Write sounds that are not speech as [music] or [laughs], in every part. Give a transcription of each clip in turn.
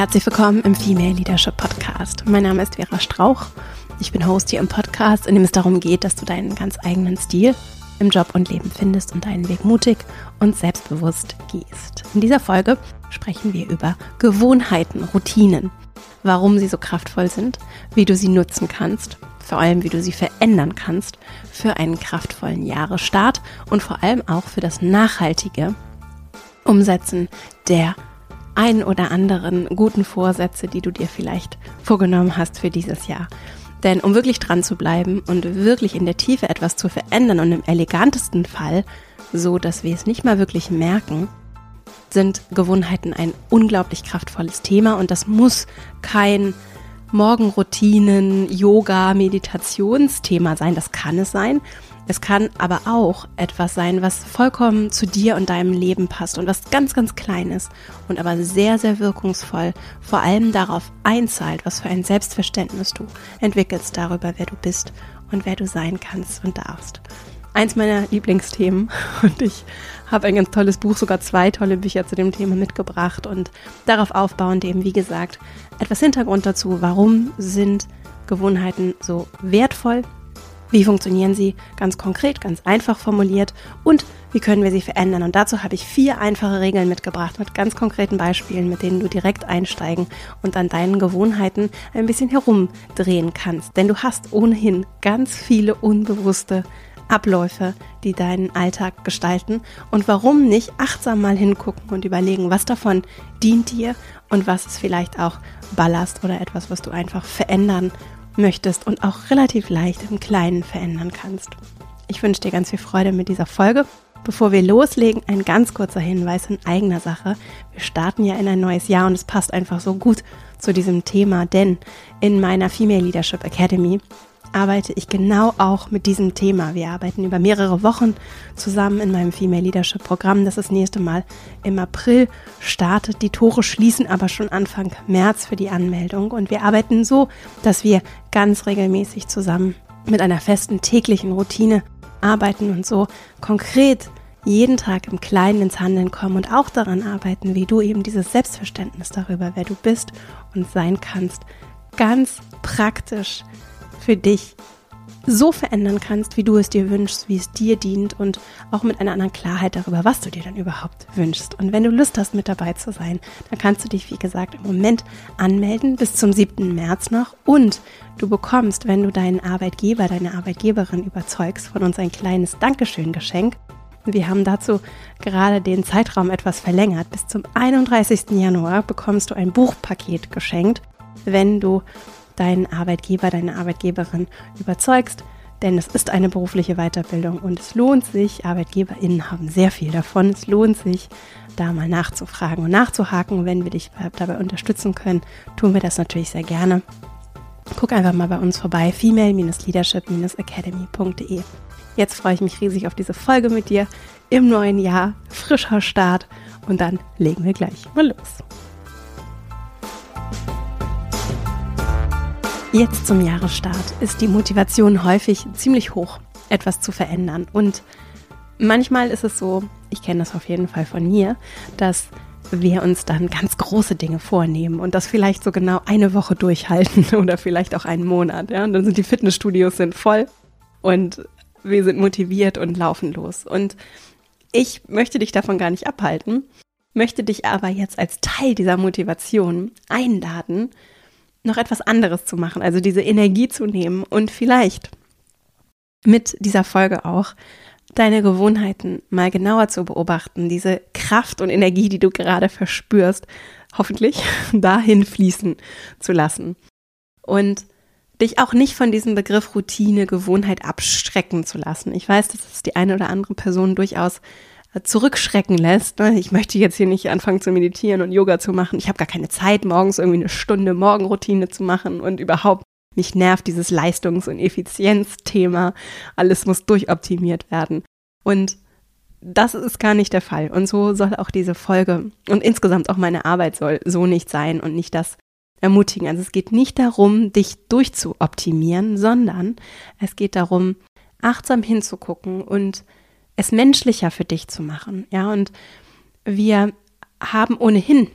Herzlich willkommen im Female Leadership Podcast. Mein Name ist Vera Strauch. Ich bin Host hier im Podcast, in dem es darum geht, dass du deinen ganz eigenen Stil im Job und Leben findest und deinen Weg mutig und selbstbewusst gehst. In dieser Folge sprechen wir über Gewohnheiten, Routinen, warum sie so kraftvoll sind, wie du sie nutzen kannst, vor allem wie du sie verändern kannst für einen kraftvollen Jahresstart und vor allem auch für das nachhaltige Umsetzen der ein oder anderen guten Vorsätze, die du dir vielleicht vorgenommen hast für dieses Jahr. Denn um wirklich dran zu bleiben und wirklich in der Tiefe etwas zu verändern und im elegantesten Fall, so dass wir es nicht mal wirklich merken, sind Gewohnheiten ein unglaublich kraftvolles Thema und das muss kein Morgenroutinen, Yoga, Meditationsthema sein. Das kann es sein, es kann aber auch etwas sein, was vollkommen zu dir und deinem Leben passt und was ganz, ganz klein ist und aber sehr, sehr wirkungsvoll vor allem darauf einzahlt, was für ein Selbstverständnis du entwickelst darüber, wer du bist und wer du sein kannst und darfst. Eins meiner Lieblingsthemen [laughs] und ich habe ein ganz tolles Buch, sogar zwei tolle Bücher zu dem Thema mitgebracht und darauf aufbauend eben, wie gesagt, etwas Hintergrund dazu, warum sind Gewohnheiten so wertvoll wie funktionieren sie ganz konkret, ganz einfach formuliert und wie können wir sie verändern? Und dazu habe ich vier einfache Regeln mitgebracht mit ganz konkreten Beispielen, mit denen du direkt einsteigen und an deinen Gewohnheiten ein bisschen herumdrehen kannst. Denn du hast ohnehin ganz viele unbewusste Abläufe, die deinen Alltag gestalten. Und warum nicht achtsam mal hingucken und überlegen, was davon dient dir und was ist vielleicht auch Ballast oder etwas, was du einfach verändern möchtest und auch relativ leicht im Kleinen verändern kannst. Ich wünsche dir ganz viel Freude mit dieser Folge. Bevor wir loslegen, ein ganz kurzer Hinweis in eigener Sache. Wir starten ja in ein neues Jahr und es passt einfach so gut zu diesem Thema, denn in meiner Female Leadership Academy arbeite ich genau auch mit diesem Thema. Wir arbeiten über mehrere Wochen zusammen in meinem Female Leadership Programm, das das nächste Mal im April startet. Die Tore schließen aber schon Anfang März für die Anmeldung und wir arbeiten so, dass wir ganz regelmäßig zusammen mit einer festen täglichen Routine arbeiten und so konkret jeden Tag im Kleinen ins Handeln kommen und auch daran arbeiten, wie du eben dieses Selbstverständnis darüber, wer du bist und sein kannst, ganz praktisch für dich so verändern kannst, wie du es dir wünschst, wie es dir dient und auch mit einer anderen Klarheit darüber, was du dir dann überhaupt wünschst. Und wenn du Lust hast, mit dabei zu sein, dann kannst du dich, wie gesagt, im Moment anmelden bis zum 7. März noch und du bekommst, wenn du deinen Arbeitgeber, deine Arbeitgeberin überzeugst, von uns ein kleines Dankeschön-Geschenk. Wir haben dazu gerade den Zeitraum etwas verlängert. Bis zum 31. Januar bekommst du ein Buchpaket geschenkt, wenn du deinen Arbeitgeber, deine Arbeitgeberin überzeugst. Denn es ist eine berufliche Weiterbildung und es lohnt sich, ArbeitgeberInnen haben sehr viel davon, es lohnt sich, da mal nachzufragen und nachzuhaken. wenn wir dich dabei unterstützen können, tun wir das natürlich sehr gerne. Guck einfach mal bei uns vorbei, female-leadership-academy.de. Jetzt freue ich mich riesig auf diese Folge mit dir im neuen Jahr, frischer Start und dann legen wir gleich mal los. Jetzt zum Jahresstart ist die Motivation häufig ziemlich hoch, etwas zu verändern. Und manchmal ist es so, ich kenne das auf jeden Fall von mir, dass wir uns dann ganz große Dinge vornehmen und das vielleicht so genau eine Woche durchhalten [laughs] oder vielleicht auch einen Monat. Ja? Und dann sind die Fitnessstudios sind voll und wir sind motiviert und laufen los. Und ich möchte dich davon gar nicht abhalten, möchte dich aber jetzt als Teil dieser Motivation einladen, noch etwas anderes zu machen, also diese Energie zu nehmen und vielleicht mit dieser Folge auch deine Gewohnheiten mal genauer zu beobachten, diese Kraft und Energie, die du gerade verspürst, hoffentlich [laughs] dahin fließen zu lassen. Und dich auch nicht von diesem Begriff Routine, Gewohnheit abstrecken zu lassen. Ich weiß, dass es die eine oder andere Person durchaus zurückschrecken lässt. Ne? Ich möchte jetzt hier nicht anfangen zu meditieren und Yoga zu machen. Ich habe gar keine Zeit, morgens irgendwie eine Stunde Morgenroutine zu machen und überhaupt mich nervt dieses Leistungs- und Effizienzthema. Alles muss durchoptimiert werden. Und das ist gar nicht der Fall. Und so soll auch diese Folge und insgesamt auch meine Arbeit soll so nicht sein und nicht das ermutigen. Also es geht nicht darum, dich durchzuoptimieren, sondern es geht darum, achtsam hinzugucken und es menschlicher für dich zu machen. Ja, und wir haben ohnehin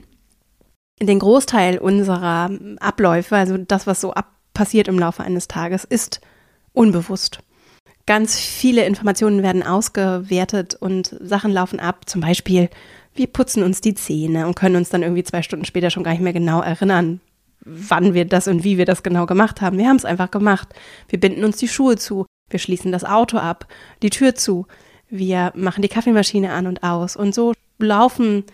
den Großteil unserer Abläufe, also das, was so ab passiert im Laufe eines Tages, ist unbewusst. Ganz viele Informationen werden ausgewertet und Sachen laufen ab. Zum Beispiel, wir putzen uns die Zähne und können uns dann irgendwie zwei Stunden später schon gar nicht mehr genau erinnern, wann wir das und wie wir das genau gemacht haben. Wir haben es einfach gemacht. Wir binden uns die Schuhe zu, wir schließen das Auto ab, die Tür zu, wir machen die Kaffeemaschine an und aus. Und so laufen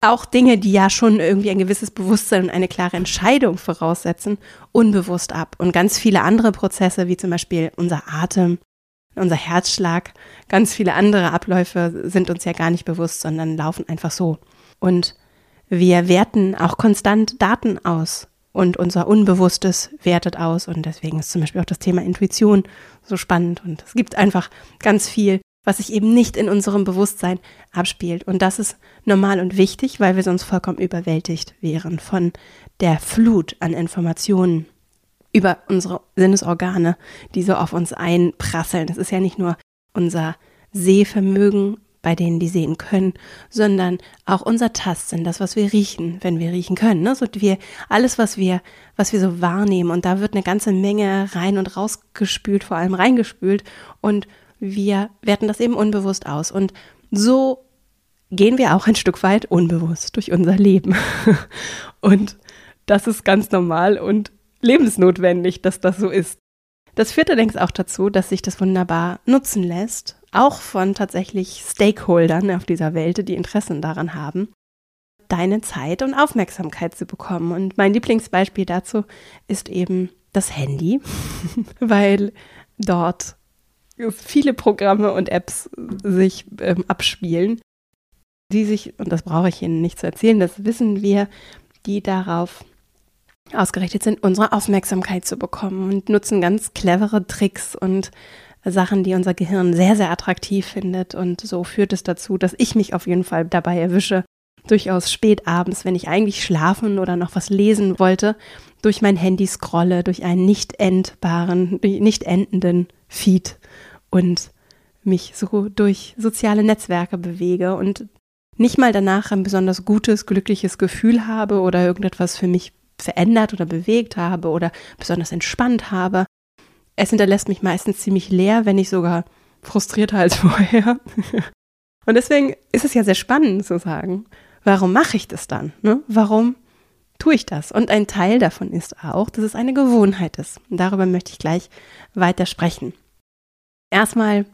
auch Dinge, die ja schon irgendwie ein gewisses Bewusstsein und eine klare Entscheidung voraussetzen, unbewusst ab. Und ganz viele andere Prozesse, wie zum Beispiel unser Atem, unser Herzschlag, ganz viele andere Abläufe sind uns ja gar nicht bewusst, sondern laufen einfach so. Und wir werten auch konstant Daten aus und unser Unbewusstes wertet aus. Und deswegen ist zum Beispiel auch das Thema Intuition so spannend. Und es gibt einfach ganz viel, was sich eben nicht in unserem Bewusstsein abspielt. Und das ist normal und wichtig, weil wir sonst vollkommen überwältigt wären von der Flut an Informationen über unsere Sinnesorgane, die so auf uns einprasseln. Es ist ja nicht nur unser Sehvermögen, bei denen die sehen können, sondern auch unser Tastsinn, das, was wir riechen, wenn wir riechen können. Ne? So wir, alles, was wir, was wir so wahrnehmen. Und da wird eine ganze Menge rein und rausgespült, vor allem reingespült. Und wir werten das eben unbewusst aus. Und so gehen wir auch ein Stück weit unbewusst durch unser Leben. [laughs] Und das ist ganz normal und lebensnotwendig, dass das so ist. Das führt allerdings auch dazu, dass sich das wunderbar nutzen lässt, auch von tatsächlich Stakeholdern auf dieser Welt, die Interessen daran haben, deine Zeit und Aufmerksamkeit zu bekommen. Und mein Lieblingsbeispiel dazu ist eben das Handy, [laughs] weil dort viele Programme und Apps sich ähm, abspielen, die sich, und das brauche ich Ihnen nicht zu erzählen, das wissen wir, die darauf ausgerichtet sind, unsere Aufmerksamkeit zu bekommen und nutzen ganz clevere Tricks und Sachen, die unser Gehirn sehr, sehr attraktiv findet. Und so führt es dazu, dass ich mich auf jeden Fall dabei erwische, durchaus spät abends, wenn ich eigentlich schlafen oder noch was lesen wollte, durch mein Handy scrolle, durch einen nicht endbaren, nicht endenden Feed und mich so durch soziale Netzwerke bewege und nicht mal danach ein besonders gutes, glückliches Gefühl habe oder irgendetwas für mich verändert oder bewegt habe oder besonders entspannt habe. Es hinterlässt mich meistens ziemlich leer, wenn nicht sogar frustrierter als [laughs] vorher. Und deswegen ist es ja sehr spannend zu sagen, warum mache ich das dann? Ne? Warum tue ich das? Und ein Teil davon ist auch, dass es eine Gewohnheit ist. Und darüber möchte ich gleich weiter sprechen. Erstmal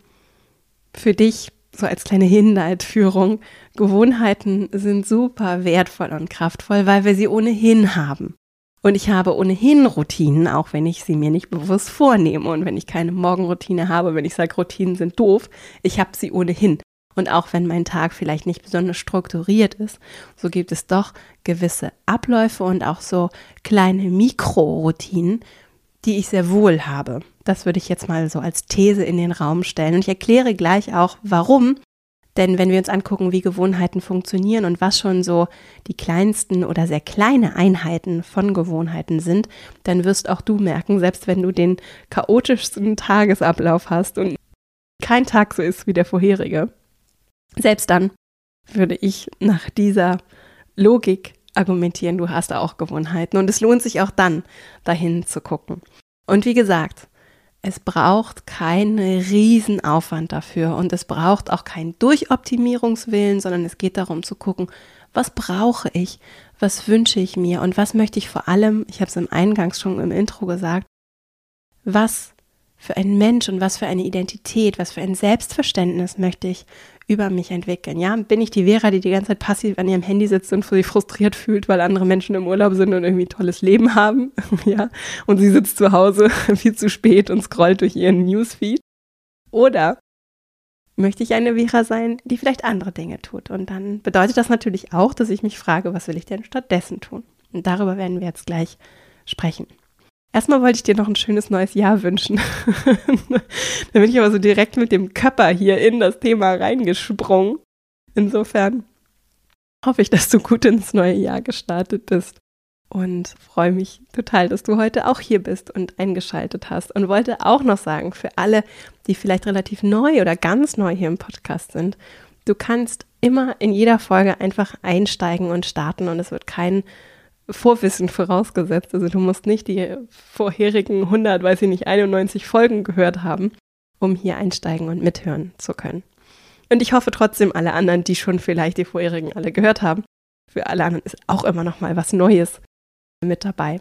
für dich so als kleine Hinleitführung. Gewohnheiten sind super wertvoll und kraftvoll, weil wir sie ohnehin haben. Und ich habe ohnehin Routinen, auch wenn ich sie mir nicht bewusst vornehme und wenn ich keine Morgenroutine habe, wenn ich sage, Routinen sind doof, ich habe sie ohnehin. Und auch wenn mein Tag vielleicht nicht besonders strukturiert ist, so gibt es doch gewisse Abläufe und auch so kleine Mikroroutinen, die ich sehr wohl habe. Das würde ich jetzt mal so als These in den Raum stellen. Und ich erkläre gleich auch, warum. Denn wenn wir uns angucken, wie Gewohnheiten funktionieren und was schon so die kleinsten oder sehr kleine Einheiten von Gewohnheiten sind, dann wirst auch du merken, selbst wenn du den chaotischsten Tagesablauf hast und kein Tag so ist wie der vorherige, selbst dann würde ich nach dieser Logik argumentieren, du hast auch Gewohnheiten. Und es lohnt sich auch dann, dahin zu gucken. Und wie gesagt, es braucht keinen Riesenaufwand dafür und es braucht auch keinen Durchoptimierungswillen, sondern es geht darum zu gucken, was brauche ich, was wünsche ich mir und was möchte ich vor allem, ich habe es im Eingangs schon im Intro gesagt, was für ein Mensch und was für eine Identität, was für ein Selbstverständnis möchte ich über mich entwickeln. Ja, bin ich die Vera, die die ganze Zeit passiv an ihrem Handy sitzt und sich frustriert fühlt, weil andere Menschen im Urlaub sind und irgendwie tolles Leben haben, [laughs] ja, und sie sitzt zu Hause [laughs] viel zu spät und scrollt durch ihren Newsfeed? Oder möchte ich eine Vera sein, die vielleicht andere Dinge tut. Und dann bedeutet das natürlich auch, dass ich mich frage, was will ich denn stattdessen tun? Und darüber werden wir jetzt gleich sprechen. Erstmal wollte ich dir noch ein schönes neues Jahr wünschen. [laughs] da bin ich aber so direkt mit dem Körper hier in das Thema reingesprungen. Insofern hoffe ich, dass du gut ins neue Jahr gestartet bist und freue mich total, dass du heute auch hier bist und eingeschaltet hast und wollte auch noch sagen, für alle, die vielleicht relativ neu oder ganz neu hier im Podcast sind, du kannst immer in jeder Folge einfach einsteigen und starten und es wird kein Vorwissen vorausgesetzt. Also du musst nicht die vorherigen 100, weiß ich nicht, 91 Folgen gehört haben, um hier einsteigen und mithören zu können. Und ich hoffe trotzdem, alle anderen, die schon vielleicht die vorherigen alle gehört haben, für alle anderen ist auch immer noch mal was Neues mit dabei.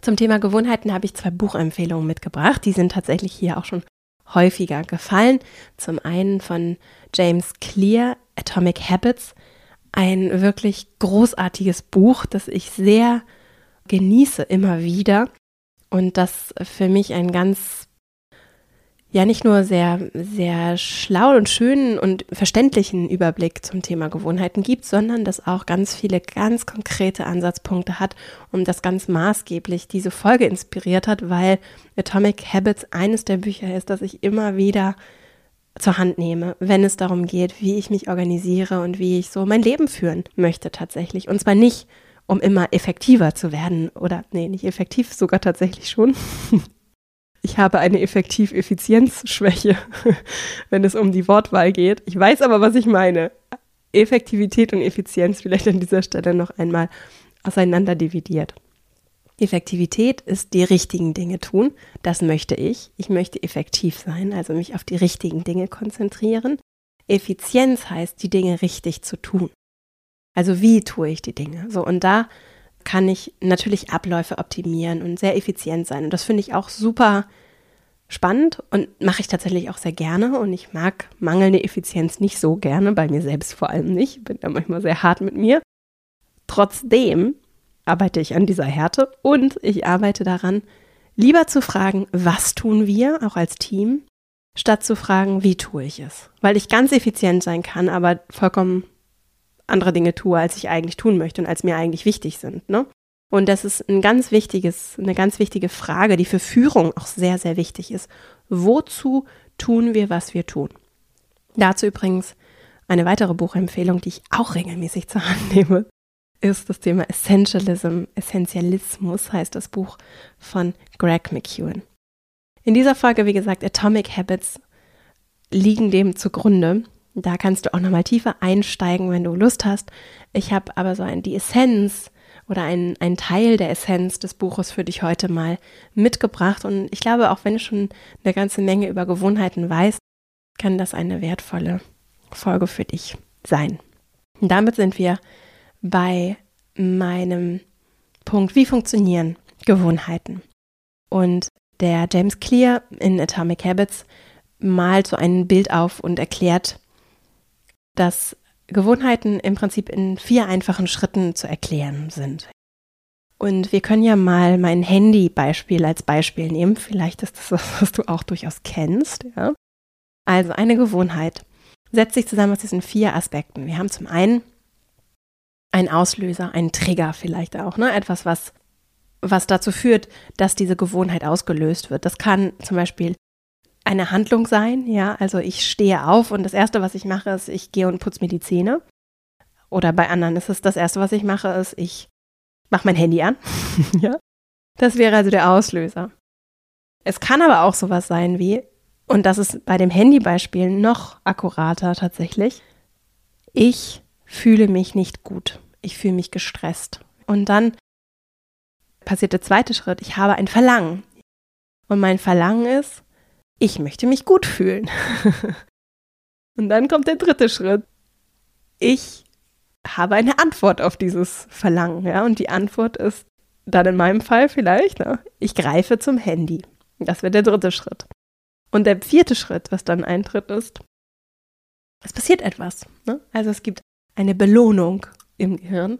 Zum Thema Gewohnheiten habe ich zwei Buchempfehlungen mitgebracht. Die sind tatsächlich hier auch schon häufiger gefallen. Zum einen von James Clear, Atomic Habits. Ein wirklich großartiges Buch, das ich sehr genieße immer wieder. Und das für mich ein ganz ja nicht nur sehr, sehr schlau und schönen und verständlichen Überblick zum Thema Gewohnheiten gibt, sondern das auch ganz viele ganz konkrete Ansatzpunkte hat und das ganz maßgeblich diese Folge inspiriert hat, weil Atomic Habits eines der Bücher ist, das ich immer wieder zur Hand nehme, wenn es darum geht, wie ich mich organisiere und wie ich so mein Leben führen möchte tatsächlich. Und zwar nicht, um immer effektiver zu werden oder, nee, nicht effektiv, sogar tatsächlich schon, [laughs] ich habe eine Effektiv-Effizienz-Schwäche, [laughs] wenn es um die Wortwahl geht. Ich weiß aber, was ich meine. Effektivität und Effizienz vielleicht an dieser Stelle noch einmal auseinander dividiert. Effektivität ist die richtigen Dinge tun. Das möchte ich. Ich möchte effektiv sein, also mich auf die richtigen Dinge konzentrieren. Effizienz heißt, die Dinge richtig zu tun. Also wie tue ich die Dinge? So, und da kann ich natürlich Abläufe optimieren und sehr effizient sein. Und das finde ich auch super spannend und mache ich tatsächlich auch sehr gerne. Und ich mag mangelnde Effizienz nicht so gerne, bei mir selbst vor allem nicht. Bin da manchmal sehr hart mit mir. Trotzdem arbeite ich an dieser Härte und ich arbeite daran, lieber zu fragen, was tun wir, auch als Team, statt zu fragen, wie tue ich es. Weil ich ganz effizient sein kann, aber vollkommen andere Dinge tue, als ich eigentlich tun möchte und als mir eigentlich wichtig sind. Ne? Und das ist ein ganz wichtiges, eine ganz wichtige Frage, die für Führung auch sehr, sehr wichtig ist. Wozu tun wir, was wir tun? Dazu übrigens eine weitere Buchempfehlung, die ich auch regelmäßig zur Hand nehme, ist das Thema Essentialism. Essentialismus heißt das Buch von Greg McEwen. In dieser Folge, wie gesagt, Atomic Habits liegen dem zugrunde. Da kannst du auch nochmal tiefer einsteigen, wenn du Lust hast. Ich habe aber so ein, die Essenz oder einen, einen Teil der Essenz des Buches für dich heute mal mitgebracht. Und ich glaube, auch wenn du schon eine ganze Menge über Gewohnheiten weißt, kann das eine wertvolle Folge für dich sein. Und damit sind wir bei meinem Punkt, wie funktionieren Gewohnheiten. Und der James Clear in Atomic Habits malt so ein Bild auf und erklärt, dass Gewohnheiten im Prinzip in vier einfachen Schritten zu erklären sind. Und wir können ja mal mein Handy-Beispiel als Beispiel nehmen. Vielleicht ist das was, was du auch durchaus kennst. Ja? Also eine Gewohnheit setzt sich zusammen aus diesen vier Aspekten. Wir haben zum einen einen Auslöser, einen Trigger vielleicht auch, ne? Etwas, was, was dazu führt, dass diese Gewohnheit ausgelöst wird. Das kann zum Beispiel eine Handlung sein, ja, also ich stehe auf und das erste, was ich mache, ist, ich gehe und putze mir die Zähne. Oder bei anderen ist es das erste, was ich mache, ist, ich mache mein Handy an. [laughs] ja. Das wäre also der Auslöser. Es kann aber auch sowas sein wie, und das ist bei dem Handybeispiel noch akkurater tatsächlich, ich fühle mich nicht gut. Ich fühle mich gestresst. Und dann passiert der zweite Schritt, ich habe ein Verlangen. Und mein Verlangen ist, ich möchte mich gut fühlen. [laughs] Und dann kommt der dritte Schritt. Ich habe eine Antwort auf dieses Verlangen, ja, und die Antwort ist dann in meinem Fall vielleicht, ne, ich greife zum Handy. Das wird der dritte Schritt. Und der vierte Schritt, was dann eintritt, ist, es passiert etwas. Ne? Also es gibt eine Belohnung im Gehirn.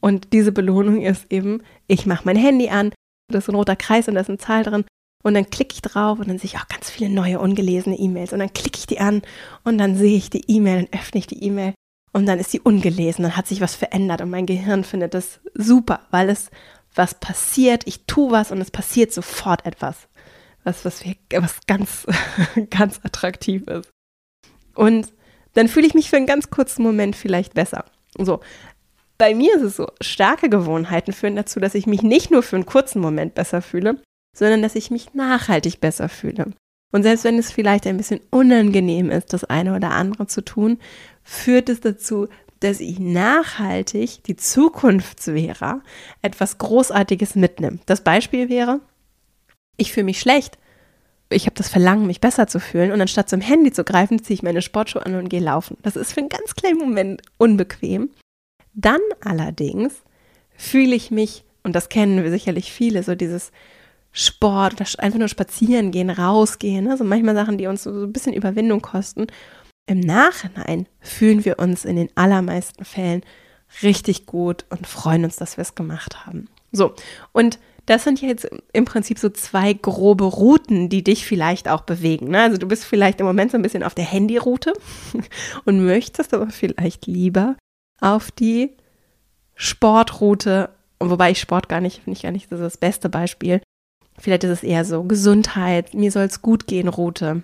Und diese Belohnung ist eben, ich mache mein Handy an, da ist ein roter Kreis und da ist eine Zahl drin Und dann klicke ich drauf und dann sehe ich auch ganz viele neue ungelesene E-Mails. Und dann klicke ich die an und dann sehe ich die E-Mail und öffne ich die E-Mail und dann ist sie ungelesen. Dann hat sich was verändert und mein Gehirn findet das super, weil es was passiert. Ich tue was und es passiert sofort etwas. Was, was, was ganz, [laughs] ganz attraktiv ist. Und dann fühle ich mich für einen ganz kurzen Moment vielleicht besser. So. Bei mir ist es so, starke Gewohnheiten führen dazu, dass ich mich nicht nur für einen kurzen Moment besser fühle, sondern dass ich mich nachhaltig besser fühle. Und selbst wenn es vielleicht ein bisschen unangenehm ist, das eine oder andere zu tun, führt es dazu, dass ich nachhaltig die Zukunftsvera etwas Großartiges mitnehme. Das Beispiel wäre, ich fühle mich schlecht. Ich habe das Verlangen, mich besser zu fühlen und anstatt zum Handy zu greifen, ziehe ich meine Sportschuhe an und gehe laufen. Das ist für einen ganz kleinen Moment unbequem. Dann allerdings fühle ich mich, und das kennen wir sicherlich viele, so dieses Sport einfach nur spazieren gehen, rausgehen, also manchmal Sachen, die uns so, so ein bisschen Überwindung kosten. Im Nachhinein fühlen wir uns in den allermeisten Fällen richtig gut und freuen uns, dass wir es gemacht haben. So, und das sind jetzt im Prinzip so zwei grobe Routen, die dich vielleicht auch bewegen. Ne? Also du bist vielleicht im Moment so ein bisschen auf der Handyroute [laughs] und möchtest aber vielleicht lieber auf die Sportroute, wobei ich Sport gar nicht, finde ich gar nicht, das ist das beste Beispiel, Vielleicht ist es eher so Gesundheit, mir soll es gut gehen, Route.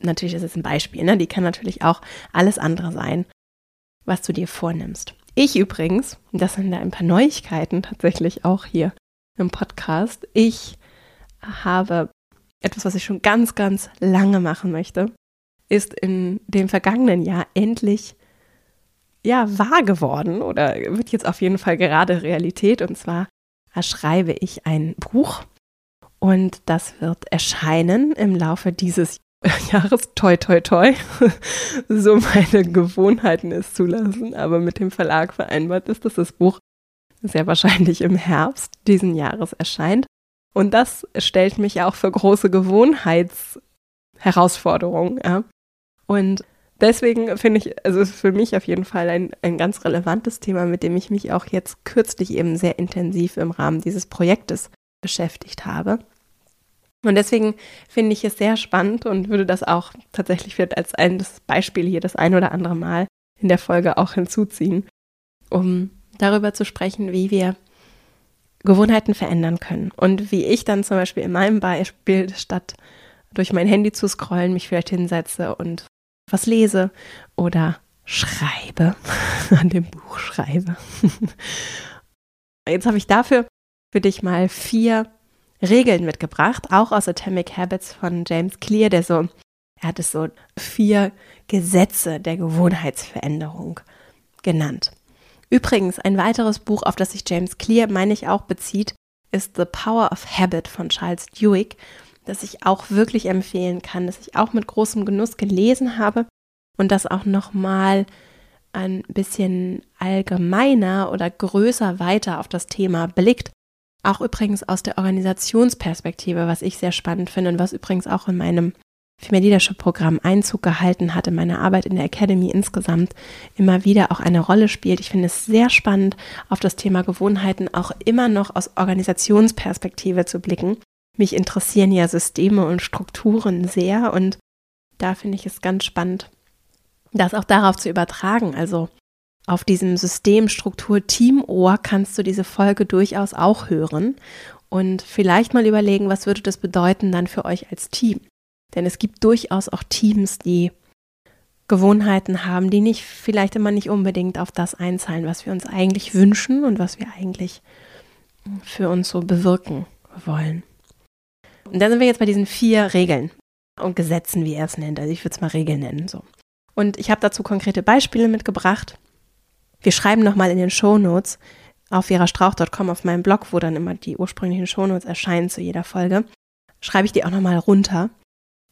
Natürlich ist es ein Beispiel, ne? Die kann natürlich auch alles andere sein, was du dir vornimmst. Ich übrigens, das sind da ein paar Neuigkeiten tatsächlich auch hier im Podcast. Ich habe etwas, was ich schon ganz, ganz lange machen möchte, ist in dem vergangenen Jahr endlich ja wahr geworden oder wird jetzt auf jeden Fall gerade Realität. Und zwar schreibe ich ein Buch und das wird erscheinen im Laufe dieses [laughs] Jahres. Toi, toi, toi. [laughs] so meine Gewohnheiten es zulassen. Aber mit dem Verlag vereinbart ist, dass das Buch sehr wahrscheinlich im Herbst diesen Jahres erscheint. Und das stellt mich auch für große Gewohnheitsherausforderungen. Ja. Und deswegen finde ich, also ist für mich auf jeden Fall ein, ein ganz relevantes Thema, mit dem ich mich auch jetzt kürzlich eben sehr intensiv im Rahmen dieses Projektes beschäftigt habe. Und deswegen finde ich es sehr spannend und würde das auch tatsächlich vielleicht als ein Beispiel hier das ein oder andere Mal in der Folge auch hinzuziehen, um darüber zu sprechen, wie wir Gewohnheiten verändern können. Und wie ich dann zum Beispiel in meinem Beispiel, statt durch mein Handy zu scrollen, mich vielleicht hinsetze und was lese oder schreibe, [laughs] an dem Buch schreibe. [laughs] Jetzt habe ich dafür für dich mal vier Regeln mitgebracht, auch aus Atomic Habits von James Clear, der so, er hat es so vier Gesetze der Gewohnheitsveränderung genannt. Übrigens, ein weiteres Buch, auf das sich James Clear, meine ich, auch bezieht, ist The Power of Habit von Charles Duhigg, das ich auch wirklich empfehlen kann, das ich auch mit großem Genuss gelesen habe und das auch nochmal ein bisschen allgemeiner oder größer weiter auf das Thema blickt. Auch übrigens aus der Organisationsperspektive, was ich sehr spannend finde und was übrigens auch in meinem Female Leadership Programm Einzug gehalten hat in meiner Arbeit in der Academy insgesamt immer wieder auch eine Rolle spielt. Ich finde es sehr spannend, auf das Thema Gewohnheiten auch immer noch aus Organisationsperspektive zu blicken. Mich interessieren ja Systeme und Strukturen sehr und da finde ich es ganz spannend, das auch darauf zu übertragen. Also auf diesem System Struktur Teamohr kannst du diese Folge durchaus auch hören und vielleicht mal überlegen, was würde das bedeuten dann für euch als Team? Denn es gibt durchaus auch Teams, die Gewohnheiten haben, die nicht vielleicht immer nicht unbedingt auf das einzahlen, was wir uns eigentlich wünschen und was wir eigentlich für uns so bewirken wollen. Und dann sind wir jetzt bei diesen vier Regeln und Gesetzen, wie er es nennt. Also ich würde es mal Regeln nennen. So. Und ich habe dazu konkrete Beispiele mitgebracht. Wir schreiben nochmal in den Shownotes auf verastrauch.com auf meinem Blog, wo dann immer die ursprünglichen Shownotes erscheinen zu jeder Folge, schreibe ich die auch nochmal runter.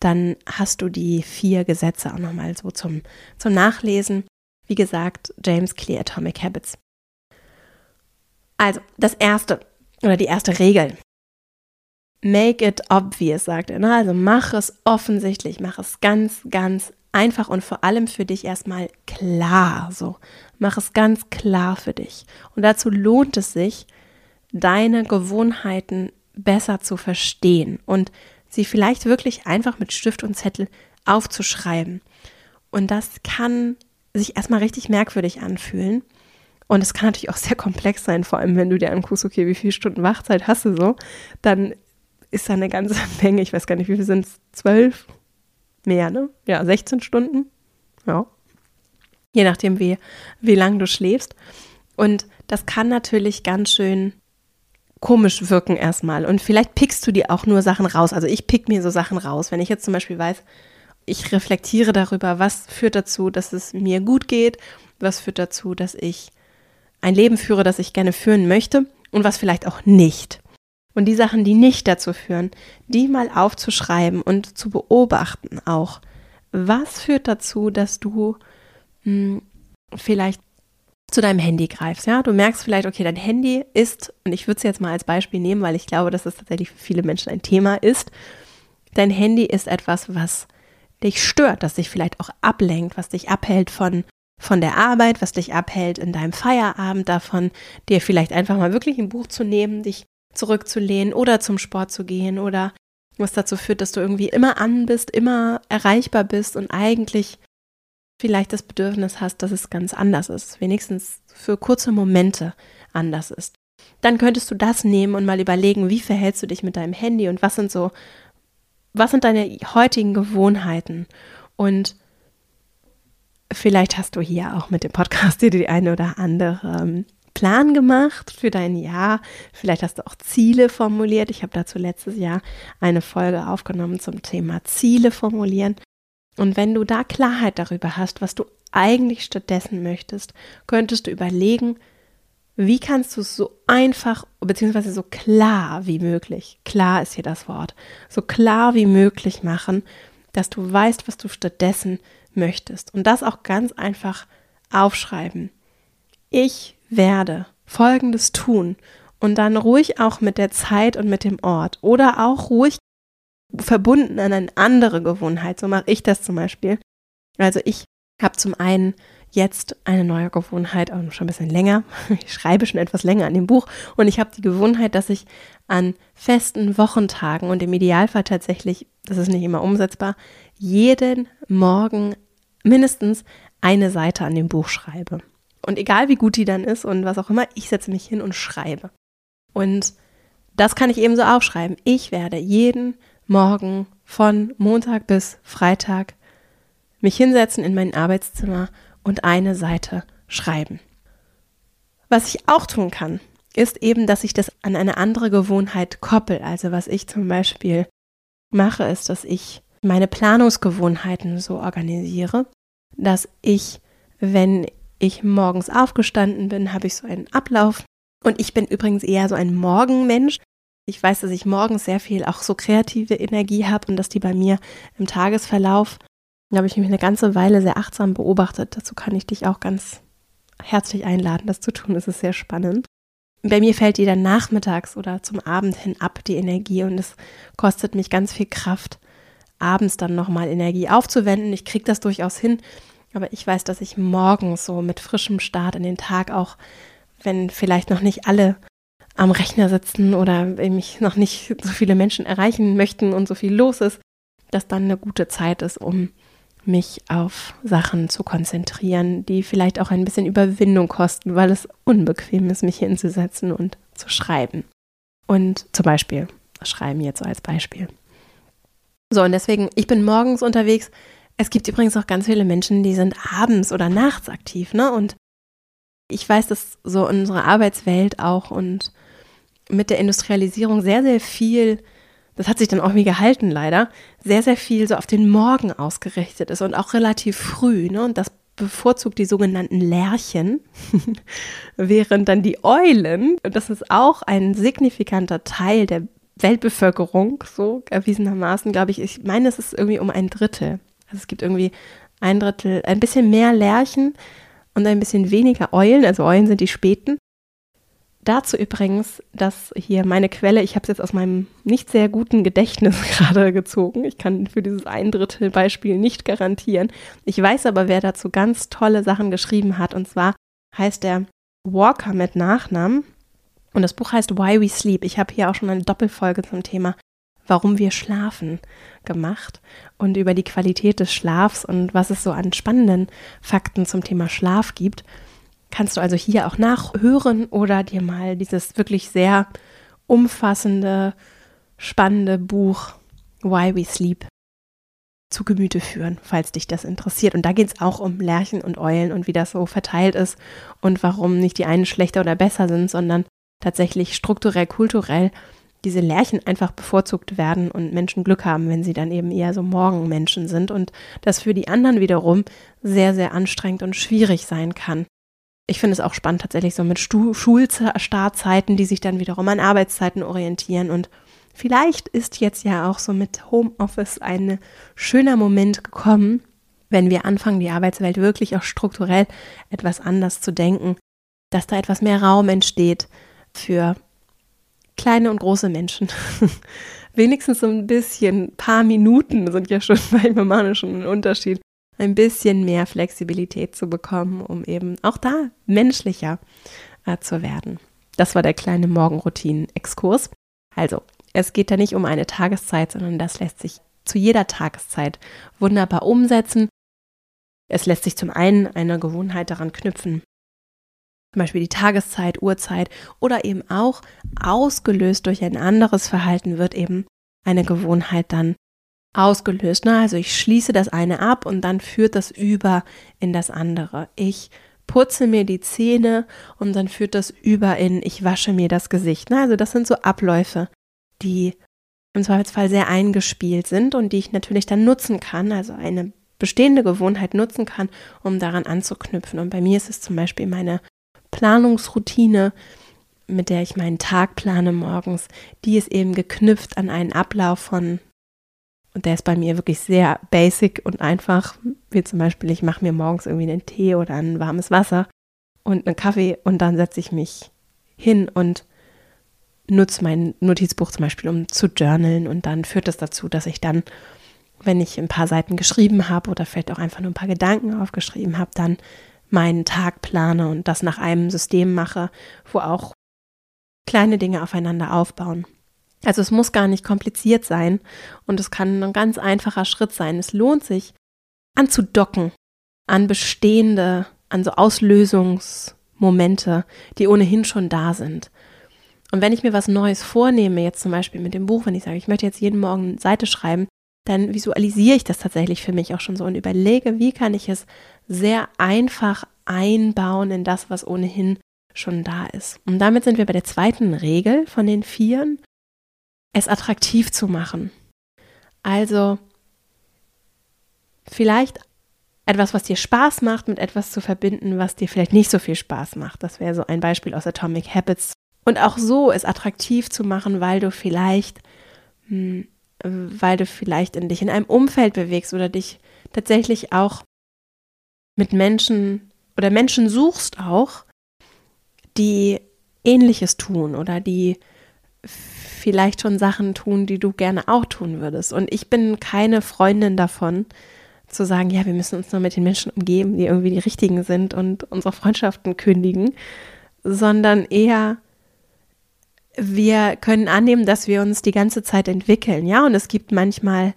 Dann hast du die vier Gesetze auch nochmal so zum, zum Nachlesen. Wie gesagt, James Clear Atomic Habits. Also, das erste oder die erste Regel. Make it obvious, sagt er. Ne? Also mach es offensichtlich, mach es ganz, ganz einfach und vor allem für dich erstmal klar. So, mach es ganz klar für dich. Und dazu lohnt es sich, deine Gewohnheiten besser zu verstehen und sie vielleicht wirklich einfach mit Stift und Zettel aufzuschreiben. Und das kann sich erstmal richtig merkwürdig anfühlen. Und es kann natürlich auch sehr komplex sein, vor allem wenn du dir anguckst, okay, wie viele Stunden Wachzeit hast du so, dann ist da eine ganze [laughs] Menge, ich weiß gar nicht, wie viel sind es, zwölf? Mehr, ne? Ja, 16 Stunden. Ja. Je nachdem, wie, wie lang du schläfst. Und das kann natürlich ganz schön komisch wirken erstmal. Und vielleicht pickst du dir auch nur Sachen raus. Also ich pick mir so Sachen raus. Wenn ich jetzt zum Beispiel weiß, ich reflektiere darüber, was führt dazu, dass es mir gut geht, was führt dazu, dass ich ein Leben führe, das ich gerne führen möchte und was vielleicht auch nicht. Und die Sachen, die nicht dazu führen, die mal aufzuschreiben und zu beobachten auch. Was führt dazu, dass du mh, hm, vielleicht zu deinem Handy greifst. Ja, du merkst vielleicht, okay, dein Handy ist, und ich würde es jetzt mal als Beispiel nehmen, weil ich glaube, dass es tatsächlich für viele Menschen ein Thema ist. Dein Handy ist etwas, was dich stört, das dich vielleicht auch ablenkt, was dich abhält von, von der Arbeit, was dich abhält in deinem Feierabend davon, dir vielleicht einfach mal wirklich ein Buch zu nehmen, dich zurückzulehnen oder zum Sport zu gehen oder was dazu führt, dass du irgendwie immer an bist, immer erreichbar bist und eigentlich vielleicht das Bedürfnis hast, dass es ganz anders ist, wenigstens für kurze Momente anders ist. Dann könntest du das nehmen und mal überlegen, wie verhältst du dich mit deinem Handy und was sind so, was sind deine heutigen Gewohnheiten? Und vielleicht hast du hier auch mit dem Podcast dir die eine oder andere ähm, Plan gemacht für dein Jahr. Vielleicht hast du auch Ziele formuliert. Ich habe dazu letztes Jahr eine Folge aufgenommen zum Thema Ziele formulieren. Und wenn du da Klarheit darüber hast, was du eigentlich stattdessen möchtest, könntest du überlegen, wie kannst du es so einfach bzw. so klar wie möglich, klar ist hier das Wort, so klar wie möglich machen, dass du weißt, was du stattdessen möchtest. Und das auch ganz einfach aufschreiben. Ich werde Folgendes tun und dann ruhig auch mit der Zeit und mit dem Ort oder auch ruhig verbunden an eine andere Gewohnheit. So mache ich das zum Beispiel. Also ich habe zum einen jetzt eine neue Gewohnheit, auch schon ein bisschen länger. [laughs] Ich schreibe schon etwas länger an dem Buch und ich habe die Gewohnheit, dass ich an festen Wochentagen und im Idealfall tatsächlich, das ist nicht immer umsetzbar, jeden Morgen mindestens eine Seite an dem Buch schreibe. Und egal wie gut die dann ist und was auch immer, ich setze mich hin und schreibe. Und das kann ich eben so aufschreiben. Ich werde jeden morgen von Montag bis Freitag mich hinsetzen in mein Arbeitszimmer und eine Seite schreiben. Was ich auch tun kann, ist eben, dass ich das an eine andere Gewohnheit koppel. Also was ich zum Beispiel mache, ist, dass ich meine Planungsgewohnheiten so organisiere, dass ich, wenn ich morgens aufgestanden bin, habe ich so einen Ablauf. Und ich bin übrigens eher so ein Morgenmensch. Ich weiß, dass ich morgens sehr viel auch so kreative Energie habe und dass die bei mir im Tagesverlauf, da habe ich mich eine ganze Weile sehr achtsam beobachtet. Dazu kann ich dich auch ganz herzlich einladen, das zu tun. Das ist sehr spannend. Bei mir fällt die dann nachmittags oder zum Abend hin ab, die Energie, und es kostet mich ganz viel Kraft, abends dann nochmal Energie aufzuwenden. Ich kriege das durchaus hin, aber ich weiß, dass ich morgens so mit frischem Start in den Tag auch, wenn vielleicht noch nicht alle am Rechner sitzen oder mich noch nicht so viele Menschen erreichen möchten und so viel los ist, dass dann eine gute Zeit ist, um mich auf Sachen zu konzentrieren, die vielleicht auch ein bisschen Überwindung kosten, weil es unbequem ist, mich hinzusetzen und zu schreiben. Und zum Beispiel, schreiben jetzt so als Beispiel. So, und deswegen, ich bin morgens unterwegs. Es gibt übrigens auch ganz viele Menschen, die sind abends oder nachts aktiv, ne? Und ich weiß, dass so unsere Arbeitswelt auch und mit der Industrialisierung sehr, sehr viel, das hat sich dann auch wie gehalten leider, sehr, sehr viel so auf den Morgen ausgerichtet ist und auch relativ früh. Ne? Und das bevorzugt die sogenannten Lerchen, [laughs] während dann die Eulen, und das ist auch ein signifikanter Teil der Weltbevölkerung, so erwiesenermaßen, glaube ich, ich meine, es ist irgendwie um ein Drittel. Also es gibt irgendwie ein Drittel, ein bisschen mehr Lerchen und ein bisschen weniger Eulen, also Eulen sind die Späten. Dazu übrigens, dass hier meine Quelle, ich habe es jetzt aus meinem nicht sehr guten Gedächtnis [laughs] gerade gezogen. Ich kann für dieses ein Drittel Beispiel nicht garantieren. Ich weiß aber, wer dazu ganz tolle Sachen geschrieben hat. Und zwar heißt er Walker mit Nachnamen. Und das Buch heißt Why We Sleep. Ich habe hier auch schon eine Doppelfolge zum Thema Warum wir schlafen gemacht und über die Qualität des Schlafs und was es so an spannenden Fakten zum Thema Schlaf gibt. Kannst du also hier auch nachhören oder dir mal dieses wirklich sehr umfassende, spannende Buch Why We Sleep zu Gemüte führen, falls dich das interessiert. Und da geht es auch um Lerchen und Eulen und wie das so verteilt ist und warum nicht die einen schlechter oder besser sind, sondern tatsächlich strukturell, kulturell diese Lerchen einfach bevorzugt werden und Menschen Glück haben, wenn sie dann eben eher so Morgenmenschen sind und das für die anderen wiederum sehr, sehr anstrengend und schwierig sein kann. Ich finde es auch spannend tatsächlich so mit Schulstartzeiten, die sich dann wiederum an Arbeitszeiten orientieren und Vielleicht ist jetzt ja auch so mit Homeoffice ein schöner Moment gekommen, wenn wir anfangen, die Arbeitswelt wirklich auch strukturell etwas anders zu denken, dass da etwas mehr Raum entsteht für kleine und große Menschen. [laughs] Wenigstens so ein bisschen, paar Minuten sind ja schon [laughs] manchmal schon ein Unterschied, ein bisschen mehr Flexibilität zu bekommen, um eben auch da menschlicher äh, zu werden. Das war der kleine Morgenroutinen-Exkurs. Also, es geht da nicht um eine Tageszeit, sondern das lässt sich zu jeder Tageszeit wunderbar umsetzen. Es lässt sich zum einen eine Gewohnheit daran knüpfen, zum Beispiel die Tageszeit, Uhrzeit oder eben auch ausgelöst durch ein anderes Verhalten wird eben eine Gewohnheit dann ausgelöst. Ne? Also ich schließe das eine ab und dann führt das über in das andere. Ich putze mir die Zähne und dann führt das über in ich wasche mir das Gesicht. Ne? Also das sind so Abläufe, die im Zweifelsfall sehr eingespielt sind und die ich natürlich dann nutzen kann, also eine bestehende Gewohnheit nutzen kann, um daran anzuknüpfen. Und bei mir ist es zum Beispiel meine Planungsroutine, mit der ich meinen Tag plane morgens, die ist eben geknüpft an einen Ablauf von, und der ist bei mir wirklich sehr basic und einfach, wie zum Beispiel, ich mache mir morgens irgendwie einen Tee oder ein warmes Wasser und einen Kaffee und dann setze ich mich hin und nutze mein Notizbuch zum Beispiel, um zu journalen und dann führt das dazu, dass ich dann, wenn ich ein paar Seiten geschrieben habe oder vielleicht auch einfach nur ein paar Gedanken aufgeschrieben habe, dann meinen Tag plane und das nach einem System mache, wo auch kleine Dinge aufeinander aufbauen. Also es muss gar nicht kompliziert sein und es kann ein ganz einfacher Schritt sein. Es lohnt sich anzudocken an bestehende, an so Auslösungsmomente, die ohnehin schon da sind. Und wenn ich mir was Neues vornehme, jetzt zum Beispiel mit dem Buch, wenn ich sage, ich möchte jetzt jeden Morgen eine Seite schreiben, dann visualisiere ich das tatsächlich für mich auch schon so und überlege, wie kann ich es sehr einfach einbauen in das, was ohnehin schon da ist. Und damit sind wir bei der zweiten Regel von den Vieren, es attraktiv zu machen. Also vielleicht etwas, was dir Spaß macht, mit etwas zu verbinden, was dir vielleicht nicht so viel Spaß macht. Das wäre so ein Beispiel aus Atomic Habits und auch so es attraktiv zu machen, weil du vielleicht, hm, weil du vielleicht in dich in einem Umfeld bewegst oder dich tatsächlich auch mit Menschen oder Menschen suchst auch, die ähnliches tun oder die vielleicht schon Sachen tun, die du gerne auch tun würdest. Und ich bin keine Freundin davon, zu sagen, ja, wir müssen uns nur mit den Menschen umgeben, die irgendwie die richtigen sind und unsere Freundschaften kündigen, sondern eher wir können annehmen, dass wir uns die ganze Zeit entwickeln, ja, und es gibt manchmal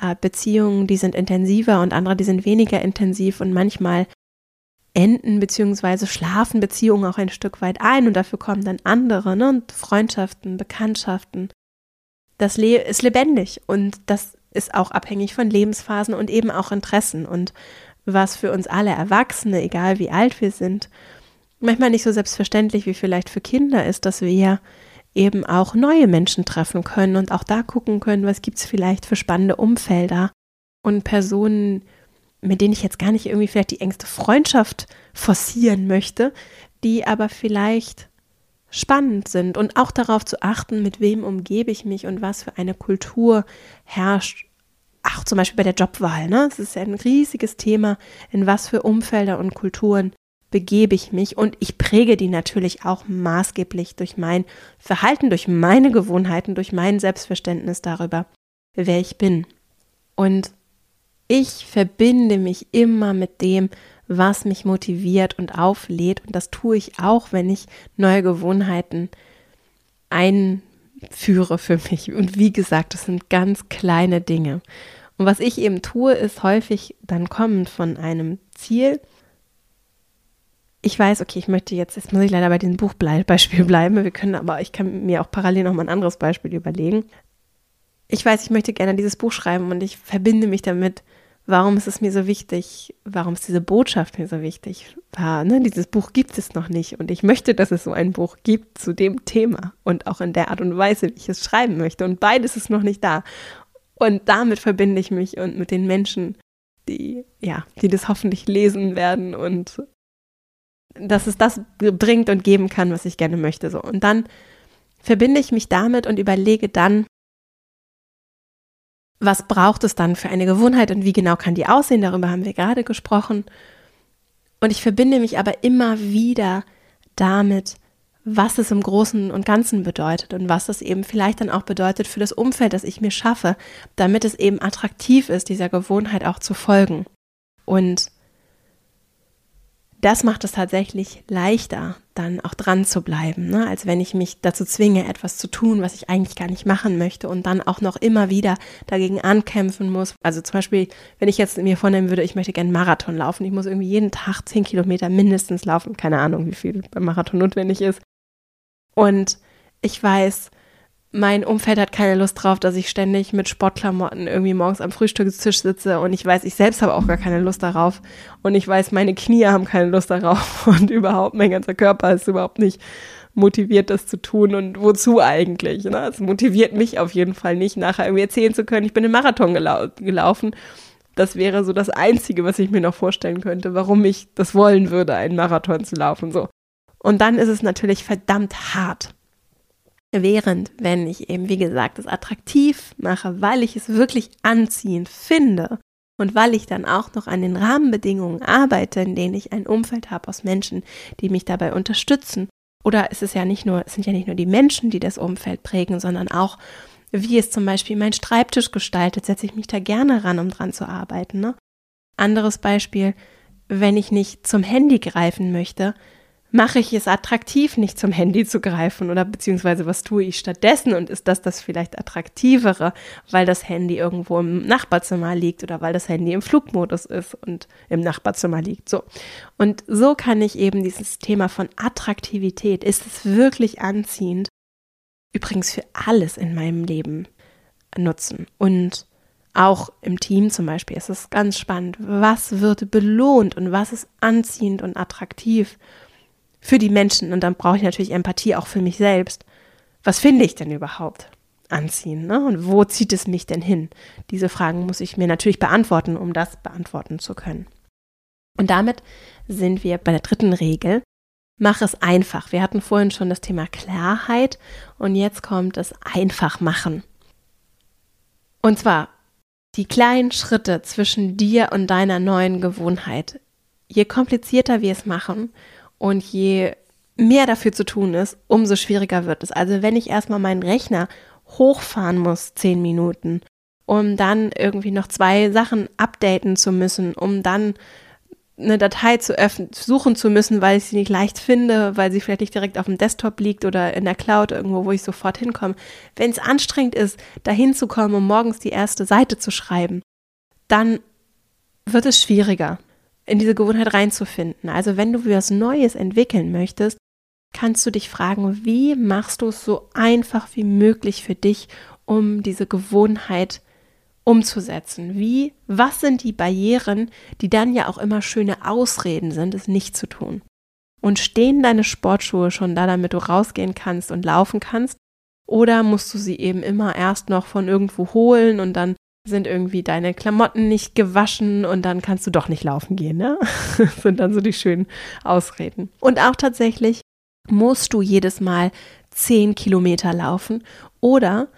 äh, Beziehungen, die sind intensiver und andere, die sind weniger intensiv und manchmal enden bzw. schlafen Beziehungen auch ein Stück weit ein und dafür kommen dann andere, ne, und Freundschaften, Bekanntschaften. Das Le ist lebendig und das ist auch abhängig von Lebensphasen und eben auch Interessen und was für uns alle Erwachsene, egal wie alt wir sind, manchmal nicht so selbstverständlich wie vielleicht für Kinder ist, dass wir eben auch neue Menschen treffen können und auch da gucken können, was gibt es vielleicht für spannende Umfelder und Personen, mit denen ich jetzt gar nicht irgendwie vielleicht die engste Freundschaft forcieren möchte, die aber vielleicht spannend sind und auch darauf zu achten, mit wem umgebe ich mich und was für eine Kultur herrscht. Auch zum Beispiel bei der Jobwahl, ne? Es ist ja ein riesiges Thema, in was für Umfelder und Kulturen begebe ich mich und ich präge die natürlich auch maßgeblich durch mein Verhalten, durch meine Gewohnheiten, durch mein Selbstverständnis darüber, wer ich bin. Und ich verbinde mich immer mit dem, was mich motiviert und auflädt. Und das tue ich auch, wenn ich neue Gewohnheiten einführe für mich. Und wie gesagt, das sind ganz kleine Dinge. Und was ich eben tue, ist häufig dann kommend von einem Ziel. Ich weiß, okay, ich möchte jetzt, jetzt muss ich leider bei diesem Buchbeispiel bleiben. Wir können aber, ich kann mir auch parallel noch mal ein anderes Beispiel überlegen. Ich weiß, ich möchte gerne dieses Buch schreiben und ich verbinde mich damit, warum ist es mir so wichtig, warum ist diese Botschaft mir so wichtig? War, ne, dieses Buch gibt es noch nicht und ich möchte, dass es so ein Buch gibt zu dem Thema und auch in der Art und Weise, wie ich es schreiben möchte. Und beides ist noch nicht da. Und damit verbinde ich mich und mit den Menschen, die, ja, die das hoffentlich lesen werden und dass es das bringt und geben kann, was ich gerne möchte. So. Und dann verbinde ich mich damit und überlege dann, was braucht es dann für eine Gewohnheit und wie genau kann die aussehen? Darüber haben wir gerade gesprochen. Und ich verbinde mich aber immer wieder damit, was es im Großen und Ganzen bedeutet und was es eben vielleicht dann auch bedeutet für das Umfeld, das ich mir schaffe, damit es eben attraktiv ist, dieser Gewohnheit auch zu folgen. Und das macht es tatsächlich leichter, dann auch dran zu bleiben, ne? als wenn ich mich dazu zwinge, etwas zu tun, was ich eigentlich gar nicht machen möchte und dann auch noch immer wieder dagegen ankämpfen muss. Also zum Beispiel, wenn ich jetzt mir vornehmen würde, ich möchte gerne Marathon laufen, ich muss irgendwie jeden Tag zehn Kilometer mindestens laufen, keine Ahnung, wie viel beim Marathon notwendig ist. Und ich weiß, mein Umfeld hat keine Lust drauf, dass ich ständig mit Sportklamotten irgendwie morgens am Frühstückstisch sitze und ich weiß, ich selbst habe auch gar keine Lust darauf und ich weiß, meine Knie haben keine Lust darauf [laughs] und überhaupt mein ganzer Körper ist überhaupt nicht motiviert, das zu tun und wozu eigentlich. Ne? Es motiviert mich auf jeden Fall nicht, nachher irgendwie erzählen zu können, ich bin im Marathon gelau gelaufen. Das wäre so das Einzige, was ich mir noch vorstellen könnte, warum ich das wollen würde, einen Marathon zu laufen. So. Und dann ist es natürlich verdammt hart Während, wenn ich eben, wie gesagt, es attraktiv mache, weil ich es wirklich anziehend finde und weil ich dann auch noch an den Rahmenbedingungen arbeite, in denen ich ein Umfeld habe aus Menschen, die mich dabei unterstützen. Oder es ist ja nicht nur, es sind ja nicht nur die Menschen, die das Umfeld prägen, sondern auch, wie es zum Beispiel mein Schreibtisch gestaltet, setze ich mich da gerne ran, um dran zu arbeiten. Ne? Anderes Beispiel, wenn ich nicht zum Handy greifen möchte, mache ich es attraktiv, nicht zum Handy zu greifen oder beziehungsweise was tue ich stattdessen und ist das das vielleicht attraktivere, weil das Handy irgendwo im Nachbarzimmer liegt oder weil das Handy im Flugmodus ist und im Nachbarzimmer liegt. So. Und so kann ich eben dieses Thema von Attraktivität, ist es wirklich anziehend, übrigens für alles in meinem Leben nutzen und auch im Team zum Beispiel ist es ganz spannend. Was wird belohnt und was ist anziehend und attraktiv? Für die Menschen und dann brauche ich natürlich Empathie auch für mich selbst. Was finde ich denn überhaupt anziehen? Ne? Und wo zieht es mich denn hin? Diese Fragen muss ich mir natürlich beantworten, um das beantworten zu können. Und damit sind wir bei der dritten Regel. Mach es einfach. Wir hatten vorhin schon das Thema Klarheit und jetzt kommt das Einfachmachen. Und zwar die kleinen Schritte zwischen dir und deiner neuen Gewohnheit. Je komplizierter wir es machen, und je mehr dafür zu tun ist, umso schwieriger wird es. Also wenn ich erstmal meinen Rechner hochfahren muss, zehn Minuten, um dann irgendwie noch zwei Sachen updaten zu müssen, um dann eine Datei zu öffnen, suchen zu müssen, weil ich sie nicht leicht finde, weil sie vielleicht nicht direkt auf dem Desktop liegt oder in der Cloud irgendwo, wo ich sofort hinkomme. Wenn es anstrengend ist, da hinzukommen, um morgens die erste Seite zu schreiben, dann wird es schwieriger in diese Gewohnheit reinzufinden. Also wenn du was Neues entwickeln möchtest, kannst du dich fragen, wie machst du es so einfach wie möglich für dich, um diese Gewohnheit umzusetzen? Wie, was sind die Barrieren, die dann ja auch immer schöne Ausreden sind, es nicht zu tun? Und stehen deine Sportschuhe schon da, damit du rausgehen kannst und laufen kannst? Oder musst du sie eben immer erst noch von irgendwo holen und dann sind irgendwie deine Klamotten nicht gewaschen und dann kannst du doch nicht laufen gehen, ne? Das [laughs] sind dann so die schönen Ausreden. Und auch tatsächlich musst du jedes Mal zehn Kilometer laufen oder,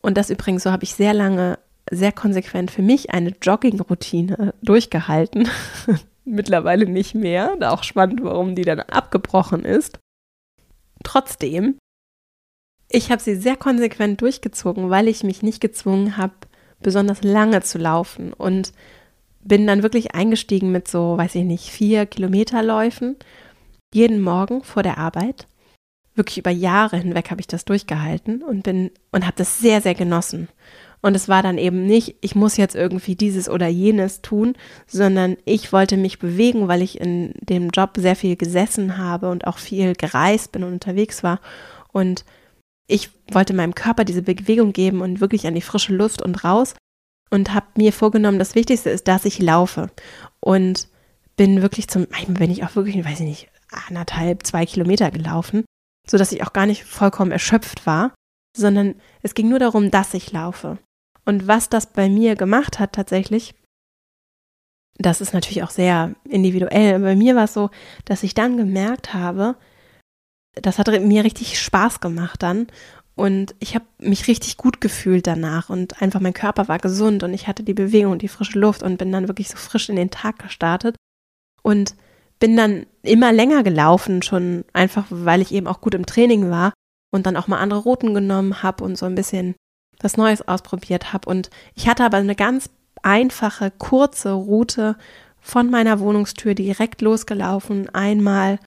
und das übrigens, so habe ich sehr lange, sehr konsequent für mich eine Jogging-Routine durchgehalten. [laughs] Mittlerweile nicht mehr. Auch spannend, warum die dann abgebrochen ist. Trotzdem, ich habe sie sehr konsequent durchgezogen, weil ich mich nicht gezwungen habe, besonders lange zu laufen und bin dann wirklich eingestiegen mit so, weiß ich nicht, vier Kilometerläufen jeden Morgen vor der Arbeit, wirklich über Jahre hinweg habe ich das durchgehalten und bin und habe das sehr, sehr genossen. Und es war dann eben nicht, ich muss jetzt irgendwie dieses oder jenes tun, sondern ich wollte mich bewegen, weil ich in dem Job sehr viel gesessen habe und auch viel gereist bin und unterwegs war. Und ich wollte meinem Körper diese Bewegung geben und wirklich an die frische Luft und raus und habe mir vorgenommen, das Wichtigste ist, dass ich laufe. Und bin wirklich zum, bin ich auch wirklich, weiß ich nicht, anderthalb, zwei Kilometer gelaufen, sodass ich auch gar nicht vollkommen erschöpft war, sondern es ging nur darum, dass ich laufe. Und was das bei mir gemacht hat tatsächlich, das ist natürlich auch sehr individuell. Bei mir war es so, dass ich dann gemerkt habe, das hat mir richtig Spaß gemacht dann. Und ich habe mich richtig gut gefühlt danach und einfach mein Körper war gesund und ich hatte die Bewegung und die frische Luft und bin dann wirklich so frisch in den Tag gestartet und bin dann immer länger gelaufen, schon einfach, weil ich eben auch gut im Training war und dann auch mal andere Routen genommen habe und so ein bisschen was Neues ausprobiert habe. Und ich hatte aber eine ganz einfache, kurze Route von meiner Wohnungstür direkt losgelaufen, einmal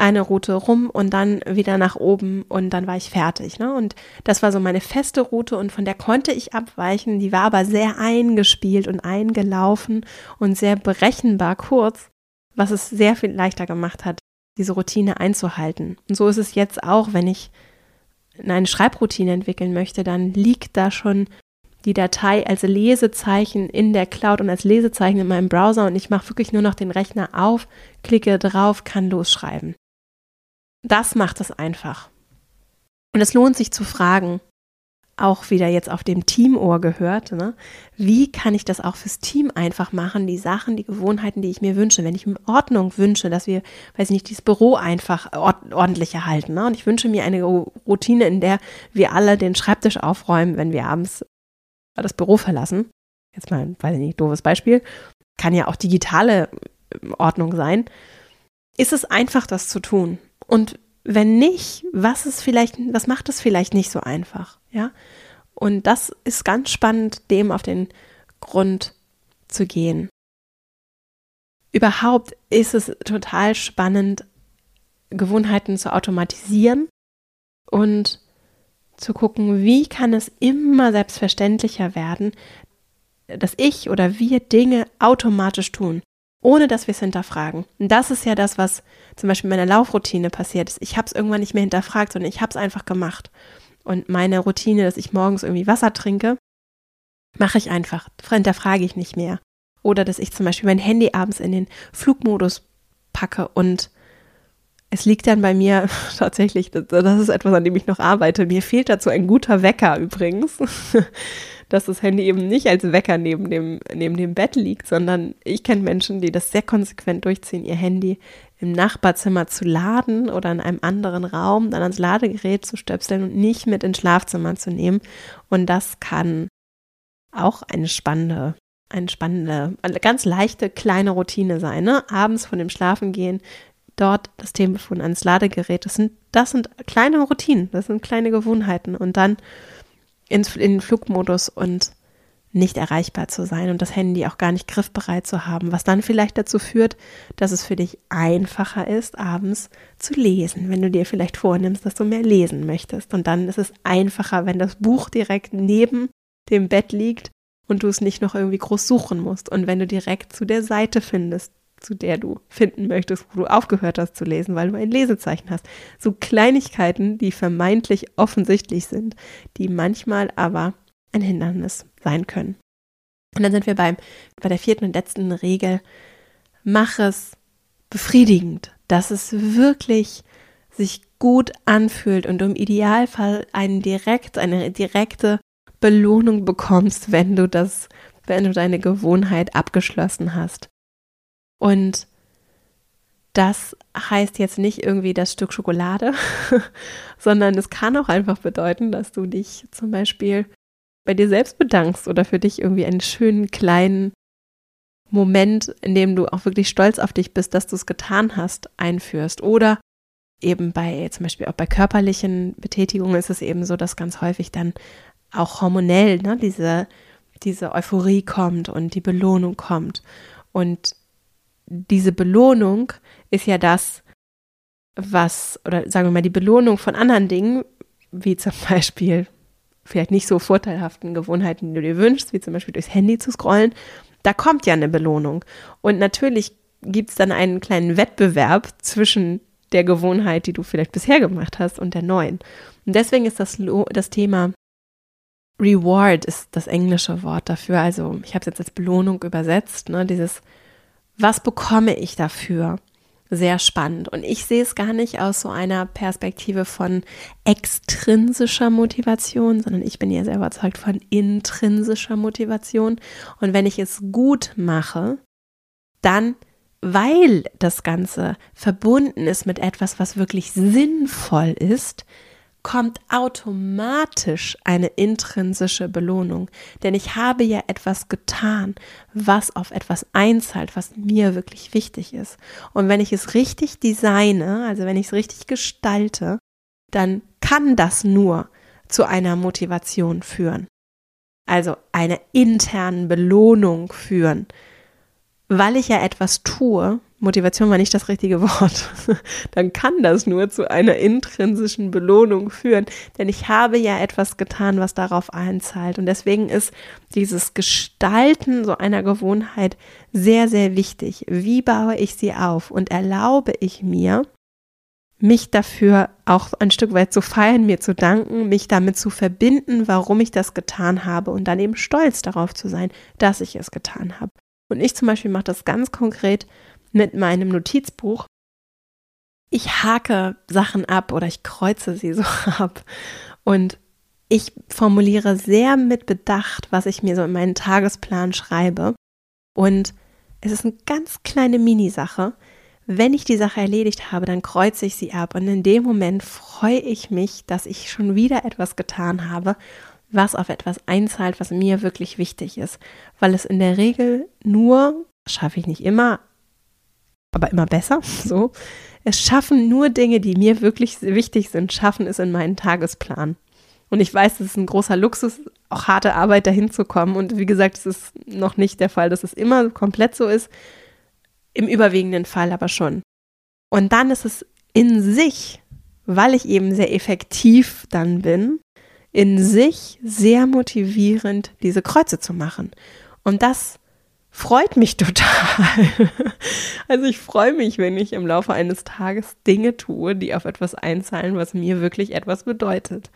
eine Route rum und dann wieder nach oben und dann war ich fertig. Ne? Und das war so meine feste Route und von der konnte ich abweichen. Die war aber sehr eingespielt und eingelaufen und sehr berechenbar kurz, was es sehr viel leichter gemacht hat, diese Routine einzuhalten. Und so ist es jetzt auch, wenn ich eine Schreibroutine entwickeln möchte, dann liegt da schon die Datei als Lesezeichen in der Cloud und als Lesezeichen in meinem Browser und ich mache wirklich nur noch den Rechner auf, klicke drauf, kann losschreiben. Das macht es einfach. Und es lohnt sich zu fragen, auch wieder jetzt auf dem Teamohr gehört, ne? wie kann ich das auch fürs Team einfach machen, die Sachen, die Gewohnheiten, die ich mir wünsche. Wenn ich mir Ordnung wünsche, dass wir, weiß ich nicht, dieses Büro einfach ordentlich erhalten. Ne? Und ich wünsche mir eine Routine, in der wir alle den Schreibtisch aufräumen, wenn wir abends das Büro verlassen. Jetzt mal, weiß ich nicht, doofes Beispiel. Kann ja auch digitale Ordnung sein. Ist es einfach, das zu tun? Und wenn nicht, was ist vielleicht, was macht es vielleicht nicht so einfach? Ja. Und das ist ganz spannend, dem auf den Grund zu gehen. Überhaupt ist es total spannend, Gewohnheiten zu automatisieren und zu gucken, wie kann es immer selbstverständlicher werden, dass ich oder wir Dinge automatisch tun ohne dass wir es hinterfragen. Und das ist ja das, was zum Beispiel in meiner Laufroutine passiert ist. Ich habe es irgendwann nicht mehr hinterfragt, sondern ich habe es einfach gemacht. Und meine Routine, dass ich morgens irgendwie Wasser trinke, mache ich einfach. Hinterfrage ich nicht mehr. Oder dass ich zum Beispiel mein Handy abends in den Flugmodus packe und es liegt dann bei mir [laughs] tatsächlich, das ist etwas, an dem ich noch arbeite. Mir fehlt dazu ein guter Wecker übrigens [laughs] dass das Handy eben nicht als Wecker neben dem, neben dem Bett liegt, sondern ich kenne Menschen, die das sehr konsequent durchziehen, ihr Handy im Nachbarzimmer zu laden oder in einem anderen Raum dann ans Ladegerät zu stöpseln und nicht mit ins Schlafzimmer zu nehmen. Und das kann auch eine spannende, eine spannende, eine ganz leichte kleine Routine sein. Ne? Abends von dem Schlafengehen dort das Telefon ans Ladegerät. Das sind, das sind kleine Routinen, das sind kleine Gewohnheiten. Und dann in, den Flugmodus und nicht erreichbar zu sein und das Handy auch gar nicht griffbereit zu haben, was dann vielleicht dazu führt, dass es für dich einfacher ist, abends zu lesen, wenn du dir vielleicht vornimmst, dass du mehr lesen möchtest. Und dann ist es einfacher, wenn das Buch direkt neben dem Bett liegt und du es nicht noch irgendwie groß suchen musst. Und wenn du direkt zu der Seite findest, zu der du finden möchtest, wo du aufgehört hast zu lesen, weil du ein Lesezeichen hast. So Kleinigkeiten, die vermeintlich offensichtlich sind, die manchmal aber ein Hindernis sein können. Und dann sind wir beim, bei der vierten und letzten Regel. Mach es befriedigend, dass es wirklich sich gut anfühlt und du im Idealfall einen direkt, eine direkte Belohnung bekommst, wenn du das, wenn du deine Gewohnheit abgeschlossen hast. Und das heißt jetzt nicht irgendwie das Stück Schokolade, [laughs] sondern es kann auch einfach bedeuten, dass du dich zum Beispiel bei dir selbst bedankst oder für dich irgendwie einen schönen kleinen Moment, in dem du auch wirklich stolz auf dich bist, dass du es getan hast, einführst. Oder eben bei, zum Beispiel auch bei körperlichen Betätigungen ist es eben so, dass ganz häufig dann auch hormonell ne, diese, diese Euphorie kommt und die Belohnung kommt. Und diese Belohnung ist ja das, was, oder sagen wir mal, die Belohnung von anderen Dingen, wie zum [laughs] Beispiel vielleicht nicht so vorteilhaften Gewohnheiten, die du dir wünschst, wie zum Beispiel durchs Handy zu scrollen, da kommt ja eine Belohnung. Und natürlich gibt es dann einen kleinen Wettbewerb zwischen der Gewohnheit, die du vielleicht bisher gemacht hast, und der neuen. Und deswegen ist das, das Thema Reward ist das englische Wort dafür. Also ich habe es jetzt als Belohnung übersetzt, ne? dieses, was bekomme ich dafür? Sehr spannend. Und ich sehe es gar nicht aus so einer Perspektive von extrinsischer Motivation, sondern ich bin ja sehr überzeugt von intrinsischer Motivation. Und wenn ich es gut mache, dann weil das Ganze verbunden ist mit etwas, was wirklich sinnvoll ist, kommt automatisch eine intrinsische Belohnung. Denn ich habe ja etwas getan, was auf etwas einzahlt, was mir wirklich wichtig ist. Und wenn ich es richtig designe, also wenn ich es richtig gestalte, dann kann das nur zu einer Motivation führen. Also einer internen Belohnung führen weil ich ja etwas tue, Motivation war nicht das richtige Wort, [laughs] dann kann das nur zu einer intrinsischen Belohnung führen, denn ich habe ja etwas getan, was darauf einzahlt. Und deswegen ist dieses Gestalten so einer Gewohnheit sehr, sehr wichtig. Wie baue ich sie auf und erlaube ich mir, mich dafür auch ein Stück weit zu feiern, mir zu danken, mich damit zu verbinden, warum ich das getan habe und dann eben stolz darauf zu sein, dass ich es getan habe. Und ich zum Beispiel mache das ganz konkret mit meinem Notizbuch. Ich hake Sachen ab oder ich kreuze sie [laughs] so ab. Und ich formuliere sehr mit Bedacht, was ich mir so in meinen Tagesplan schreibe. Und es ist eine ganz kleine Minisache. Wenn ich die Sache erledigt habe, dann kreuze ich sie ab. Und in dem Moment freue ich mich, dass ich schon wieder etwas getan habe was auf etwas einzahlt, was mir wirklich wichtig ist. Weil es in der Regel nur, schaffe ich nicht immer, aber immer besser, [laughs] so, es schaffen nur Dinge, die mir wirklich wichtig sind, schaffen es in meinen Tagesplan. Und ich weiß, es ist ein großer Luxus, auch harte Arbeit dahin zu kommen. Und wie gesagt, es ist noch nicht der Fall, dass es immer komplett so ist. Im überwiegenden Fall aber schon. Und dann ist es in sich, weil ich eben sehr effektiv dann bin, in sich sehr motivierend, diese Kreuze zu machen. Und das freut mich total. [laughs] Also ich freue mich, wenn ich im Laufe eines Tages Dinge tue, die auf etwas einzahlen, was mir wirklich etwas bedeutet.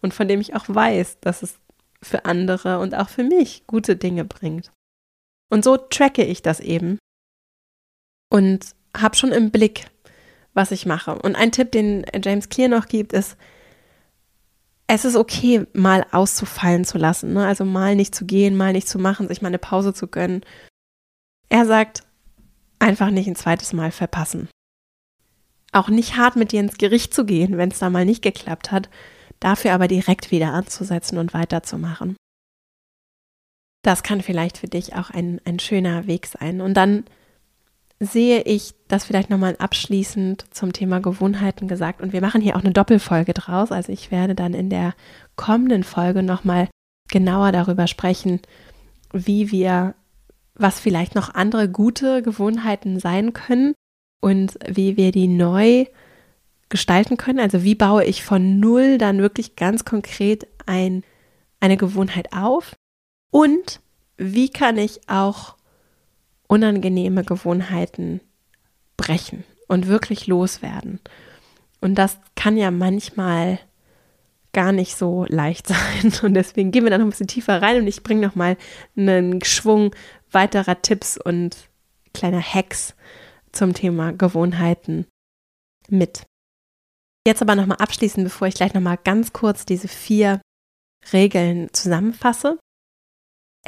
Und von dem ich auch weiß, dass es für andere und auch für mich gute Dinge bringt. Und so tracke ich das eben und habe schon im Blick, was ich mache. Und ein Tipp, den James Clear noch gibt, ist, es ist okay, mal auszufallen zu lassen, ne? also mal nicht zu gehen, mal nicht zu machen, sich mal eine Pause zu gönnen. Er sagt, einfach nicht ein zweites Mal verpassen. Auch nicht hart mit dir ins Gericht zu gehen, wenn es da mal nicht geklappt hat, dafür aber direkt wieder anzusetzen und weiterzumachen. Das kann vielleicht für dich auch ein, ein schöner Weg sein. Und dann sehe ich das vielleicht nochmal abschließend zum Thema Gewohnheiten gesagt. Und wir machen hier auch eine Doppelfolge draus. Also ich werde dann in der kommenden Folge nochmal genauer darüber sprechen, wie wir, was vielleicht noch andere gute Gewohnheiten sein können und wie wir die neu gestalten können. Also wie baue ich von null dann wirklich ganz konkret ein, eine Gewohnheit auf und wie kann ich auch unangenehme Gewohnheiten brechen und wirklich loswerden. Und das kann ja manchmal gar nicht so leicht [laughs] sein. Und deswegen gehen wir da noch ein bisschen tiefer rein und ich bringe noch mal einen Schwung weiterer Tipps und kleiner Hacks zum Thema Gewohnheiten mit. Jetzt aber noch mal abschließend, bevor ich gleich noch mal ganz kurz diese vier Regeln zusammenfasse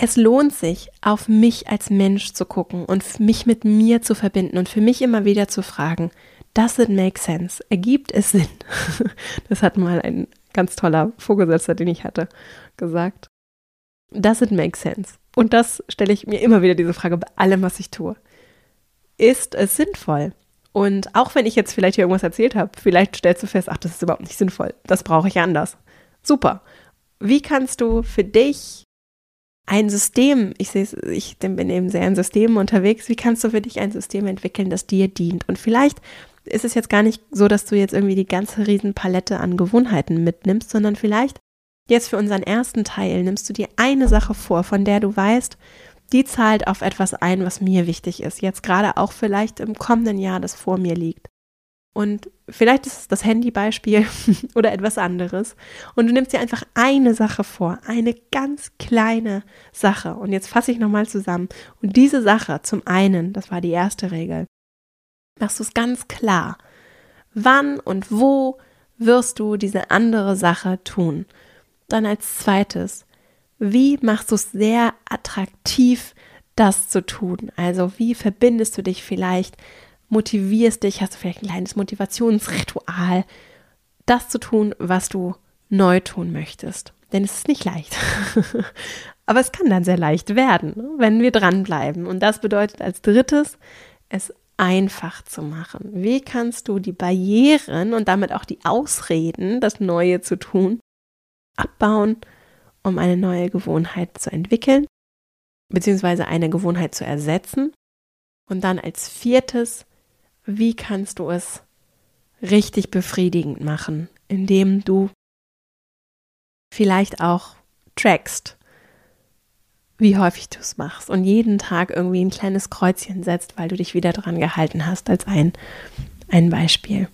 es lohnt sich, auf mich als Mensch zu gucken und mich mit mir zu verbinden und für mich immer wieder zu fragen, does it make sense? Ergibt es Sinn? [laughs] Das hat mal ein ganz toller Vorgesetzter, den ich hatte, gesagt. Does it make sense? Und das stelle ich mir immer wieder diese Frage bei allem, was ich tue. Ist es sinnvoll? Und auch wenn ich jetzt vielleicht hier irgendwas erzählt habe, vielleicht stellst du fest, ach, das ist überhaupt nicht sinnvoll. Das brauche ich anders. Super. Wie kannst du für dich ein System, ich sehe ich bin eben sehr in Systemen unterwegs, wie kannst du für dich ein System entwickeln, das dir dient? Und vielleicht ist es jetzt gar nicht so, dass du jetzt irgendwie die ganze Riesenpalette an Gewohnheiten mitnimmst, sondern vielleicht jetzt für unseren ersten Teil nimmst du dir eine Sache vor, von der du weißt, die zahlt auf etwas ein, was mir wichtig ist. Jetzt gerade auch vielleicht im kommenden Jahr, das vor mir liegt. Und vielleicht ist es das Handybeispiel [laughs] oder etwas anderes. Und du nimmst dir einfach eine Sache vor, eine ganz kleine Sache. Und jetzt fasse ich nochmal zusammen. Und diese Sache, zum einen, das war die erste Regel, machst du es ganz klar. Wann und wo wirst du diese andere Sache tun? Dann als zweites, wie machst du es sehr attraktiv, das zu tun? Also wie verbindest du dich vielleicht, motivierst dich, hast du vielleicht ein kleines Motivationsritual, das zu tun, was du neu tun möchtest. Denn es ist nicht leicht. [laughs] Aber es kann dann sehr leicht werden, ne, wenn wir dranbleiben. Und das bedeutet als drittes, es einfach zu machen. Wie kannst du die Barrieren und damit auch die Ausreden, das Neue zu tun, abbauen, um eine neue Gewohnheit zu entwickeln, beziehungsweise eine Gewohnheit zu ersetzen? Und dann als viertes, wie kannst du es richtig befriedigend machen, indem du vielleicht auch trackst, wie häufig du es machst und jeden Tag irgendwie ein kleines Kreuzchen setzt, weil du dich wieder dran gehalten hast, als ein, ein Beispiel.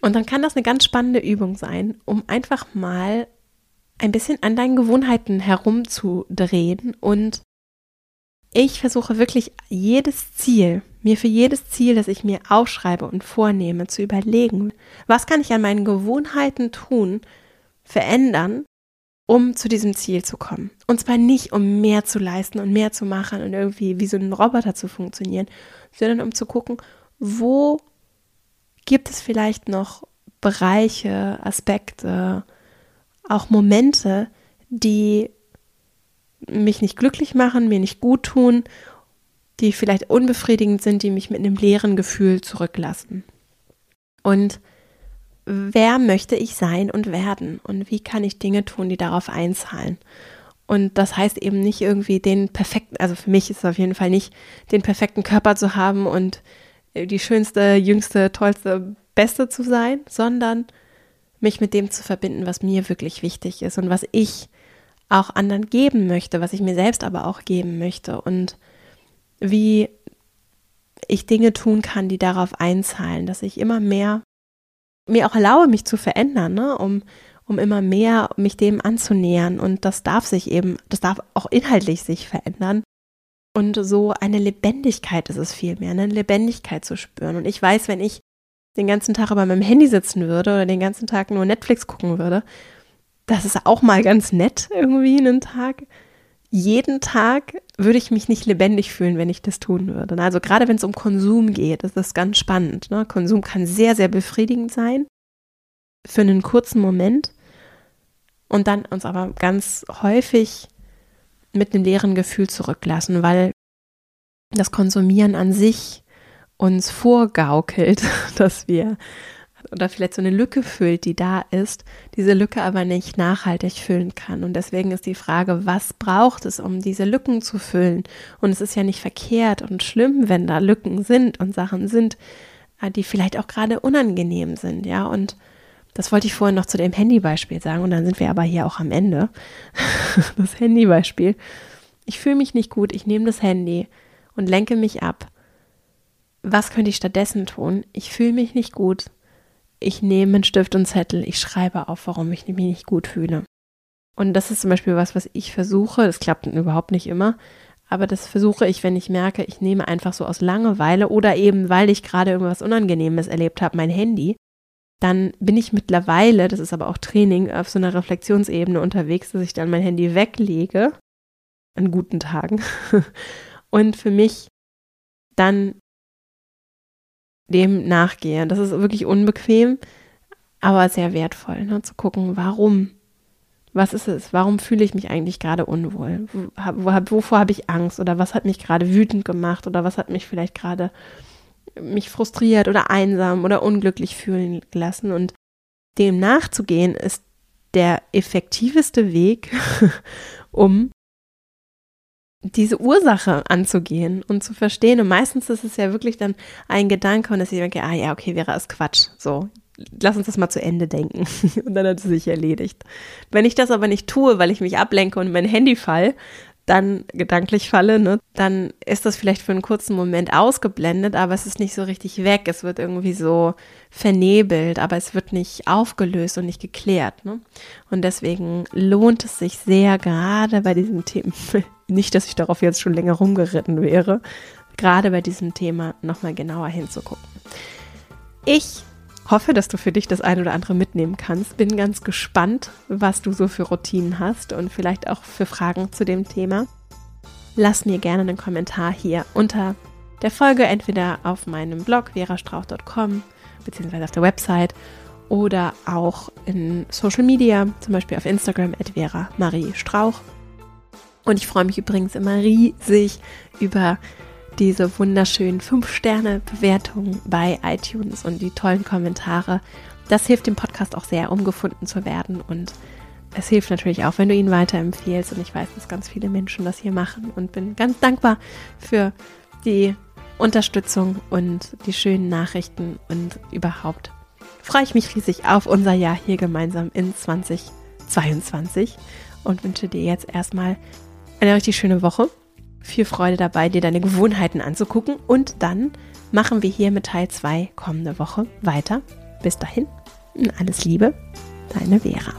Und dann kann das eine ganz spannende Übung sein, um einfach mal ein bisschen an deinen Gewohnheiten herumzudrehen. Und ich versuche wirklich jedes Ziel, mir für jedes Ziel, das ich mir aufschreibe und vornehme, zu überlegen, was kann ich an meinen Gewohnheiten tun, verändern, um zu diesem Ziel zu kommen. Und zwar nicht, um mehr zu leisten und mehr zu machen und irgendwie wie so ein Roboter zu funktionieren, sondern um zu gucken, wo gibt es vielleicht noch Bereiche, Aspekte, auch Momente, die mich nicht glücklich machen, mir nicht gut tun, die vielleicht unbefriedigend sind, die mich mit einem leeren Gefühl zurücklassen. Und wer möchte ich sein und werden und wie kann ich Dinge tun, die darauf einzahlen. Und das heißt eben nicht irgendwie den perfekten, also für mich ist es auf jeden Fall nicht, den perfekten Körper zu haben und die schönste, jüngste, tollste, beste zu sein, sondern mich mit dem zu verbinden, was mir wirklich wichtig ist und was ich auch anderen geben möchte, was ich mir selbst aber auch geben möchte und wie ich Dinge tun kann, die darauf einzahlen, dass ich immer mehr mir auch erlaube, mich zu verändern, ne? um, um immer mehr mich dem anzunähern. Und das darf sich eben, das darf auch inhaltlich sich verändern. Und so eine Lebendigkeit ist es vielmehr, eine Lebendigkeit zu spüren. Und ich weiß, wenn ich den ganzen Tag über meinem Handy sitzen würde oder den ganzen Tag nur Netflix gucken würde, das ist auch mal ganz nett irgendwie einen Tag jeden Tag würde ich mich nicht lebendig fühlen, wenn ich das tun würde. Also gerade wenn es um Konsum geht, ist das ganz spannend. Ne? Konsum kann sehr, sehr befriedigend sein für einen kurzen Moment und dann uns aber ganz häufig mit einem leeren Gefühl zurücklassen, weil das Konsumieren an sich uns vorgaukelt, [laughs] dass wir oder vielleicht so eine Lücke füllt, die da ist, diese Lücke aber nicht nachhaltig füllen kann. Und deswegen ist die Frage, was braucht es, um diese Lücken zu füllen? Und es ist ja nicht verkehrt und schlimm, wenn da Lücken sind und Sachen sind, äh, die vielleicht auch gerade unangenehm sind, ja. Und das wollte ich vorhin noch zu dem Handybeispiel sagen und dann sind wir aber hier auch am Ende. [laughs] das Handybeispiel. Ich fühle mich nicht gut, ich nehme das Handy und lenke mich ab. Was könnte ich stattdessen tun? Ich fühle mich nicht gut ich nehme einen Stift und Zettel, ich schreibe auf, warum ich mich nicht gut fühle. Und das ist zum Beispiel was, was ich versuche, das klappt überhaupt nicht immer, aber das versuche ich, wenn ich merke, ich nehme einfach so aus Langeweile oder eben, weil ich gerade irgendwas Unangenehmes erlebt habe, mein Handy, dann bin ich mittlerweile, das ist aber auch Training, auf so einer Reflexionsebene unterwegs, dass ich dann mein Handy weglege, an guten Tagen, [laughs] und für mich dann dem nachgehe. Das ist wirklich unbequem, aber sehr wertvoll, ne? zu gucken, warum. Was ist es? Warum fühle ich mich eigentlich gerade unwohl? Wovor habe ich Angst? Oder was hat mich gerade wütend gemacht? Oder was hat mich vielleicht gerade mich frustriert oder einsam oder unglücklich fühlen gelassen? Und dem nachzugehen ist der effektiveste Weg, [laughs] um diese Ursache anzugehen und zu verstehen. Und meistens ist es ja wirklich dann ein Gedanke und dass ich denke, ah ja, okay, wäre es Quatsch. So, lass uns das mal zu Ende denken. [laughs] und dann hat es sich erledigt. Wenn ich das aber nicht tue, weil ich mich ablenke und mein Handy fall, dann gedanklich falle, ne, dann ist das vielleicht für einen kurzen Moment ausgeblendet, aber es ist nicht so richtig weg. Es wird irgendwie so vernebelt, aber es wird nicht aufgelöst und nicht geklärt. Ne? Und deswegen lohnt es sich sehr, gerade bei diesem Thema, [laughs] nicht, dass ich darauf jetzt schon länger rumgeritten wäre, gerade bei diesem Thema nochmal genauer hinzugucken. Ich hoffe, dass du für dich das eine oder andere mitnehmen kannst. Bin ganz gespannt, was du so für Routinen hast und vielleicht auch für Fragen zu dem Thema. Lass mir gerne einen Kommentar hier unter der Folge, entweder auf meinem Blog verastrauch.com beziehungsweise auf der Website oder auch in Social Media, zum Beispiel auf Instagram at Vera Marie Strauch. Und ich freue mich übrigens immer riesig über diese wunderschönen 5-Sterne-Bewertungen bei iTunes und die tollen Kommentare. Das hilft dem Podcast auch sehr, um gefunden zu werden. Und es hilft natürlich auch, wenn du ihn weiterempfehlst. Und ich weiß, dass ganz viele Menschen das hier machen und bin ganz dankbar für die Unterstützung und die schönen Nachrichten und überhaupt freue ich mich riesig auf unser Jahr hier gemeinsam in 2022 und wünsche dir jetzt erstmal eine richtig schöne Woche viel Freude dabei, dir deine Gewohnheiten anzugucken und dann machen wir hier mit Teil 2 kommende Woche weiter. Bis dahin, alles Liebe, deine Vera.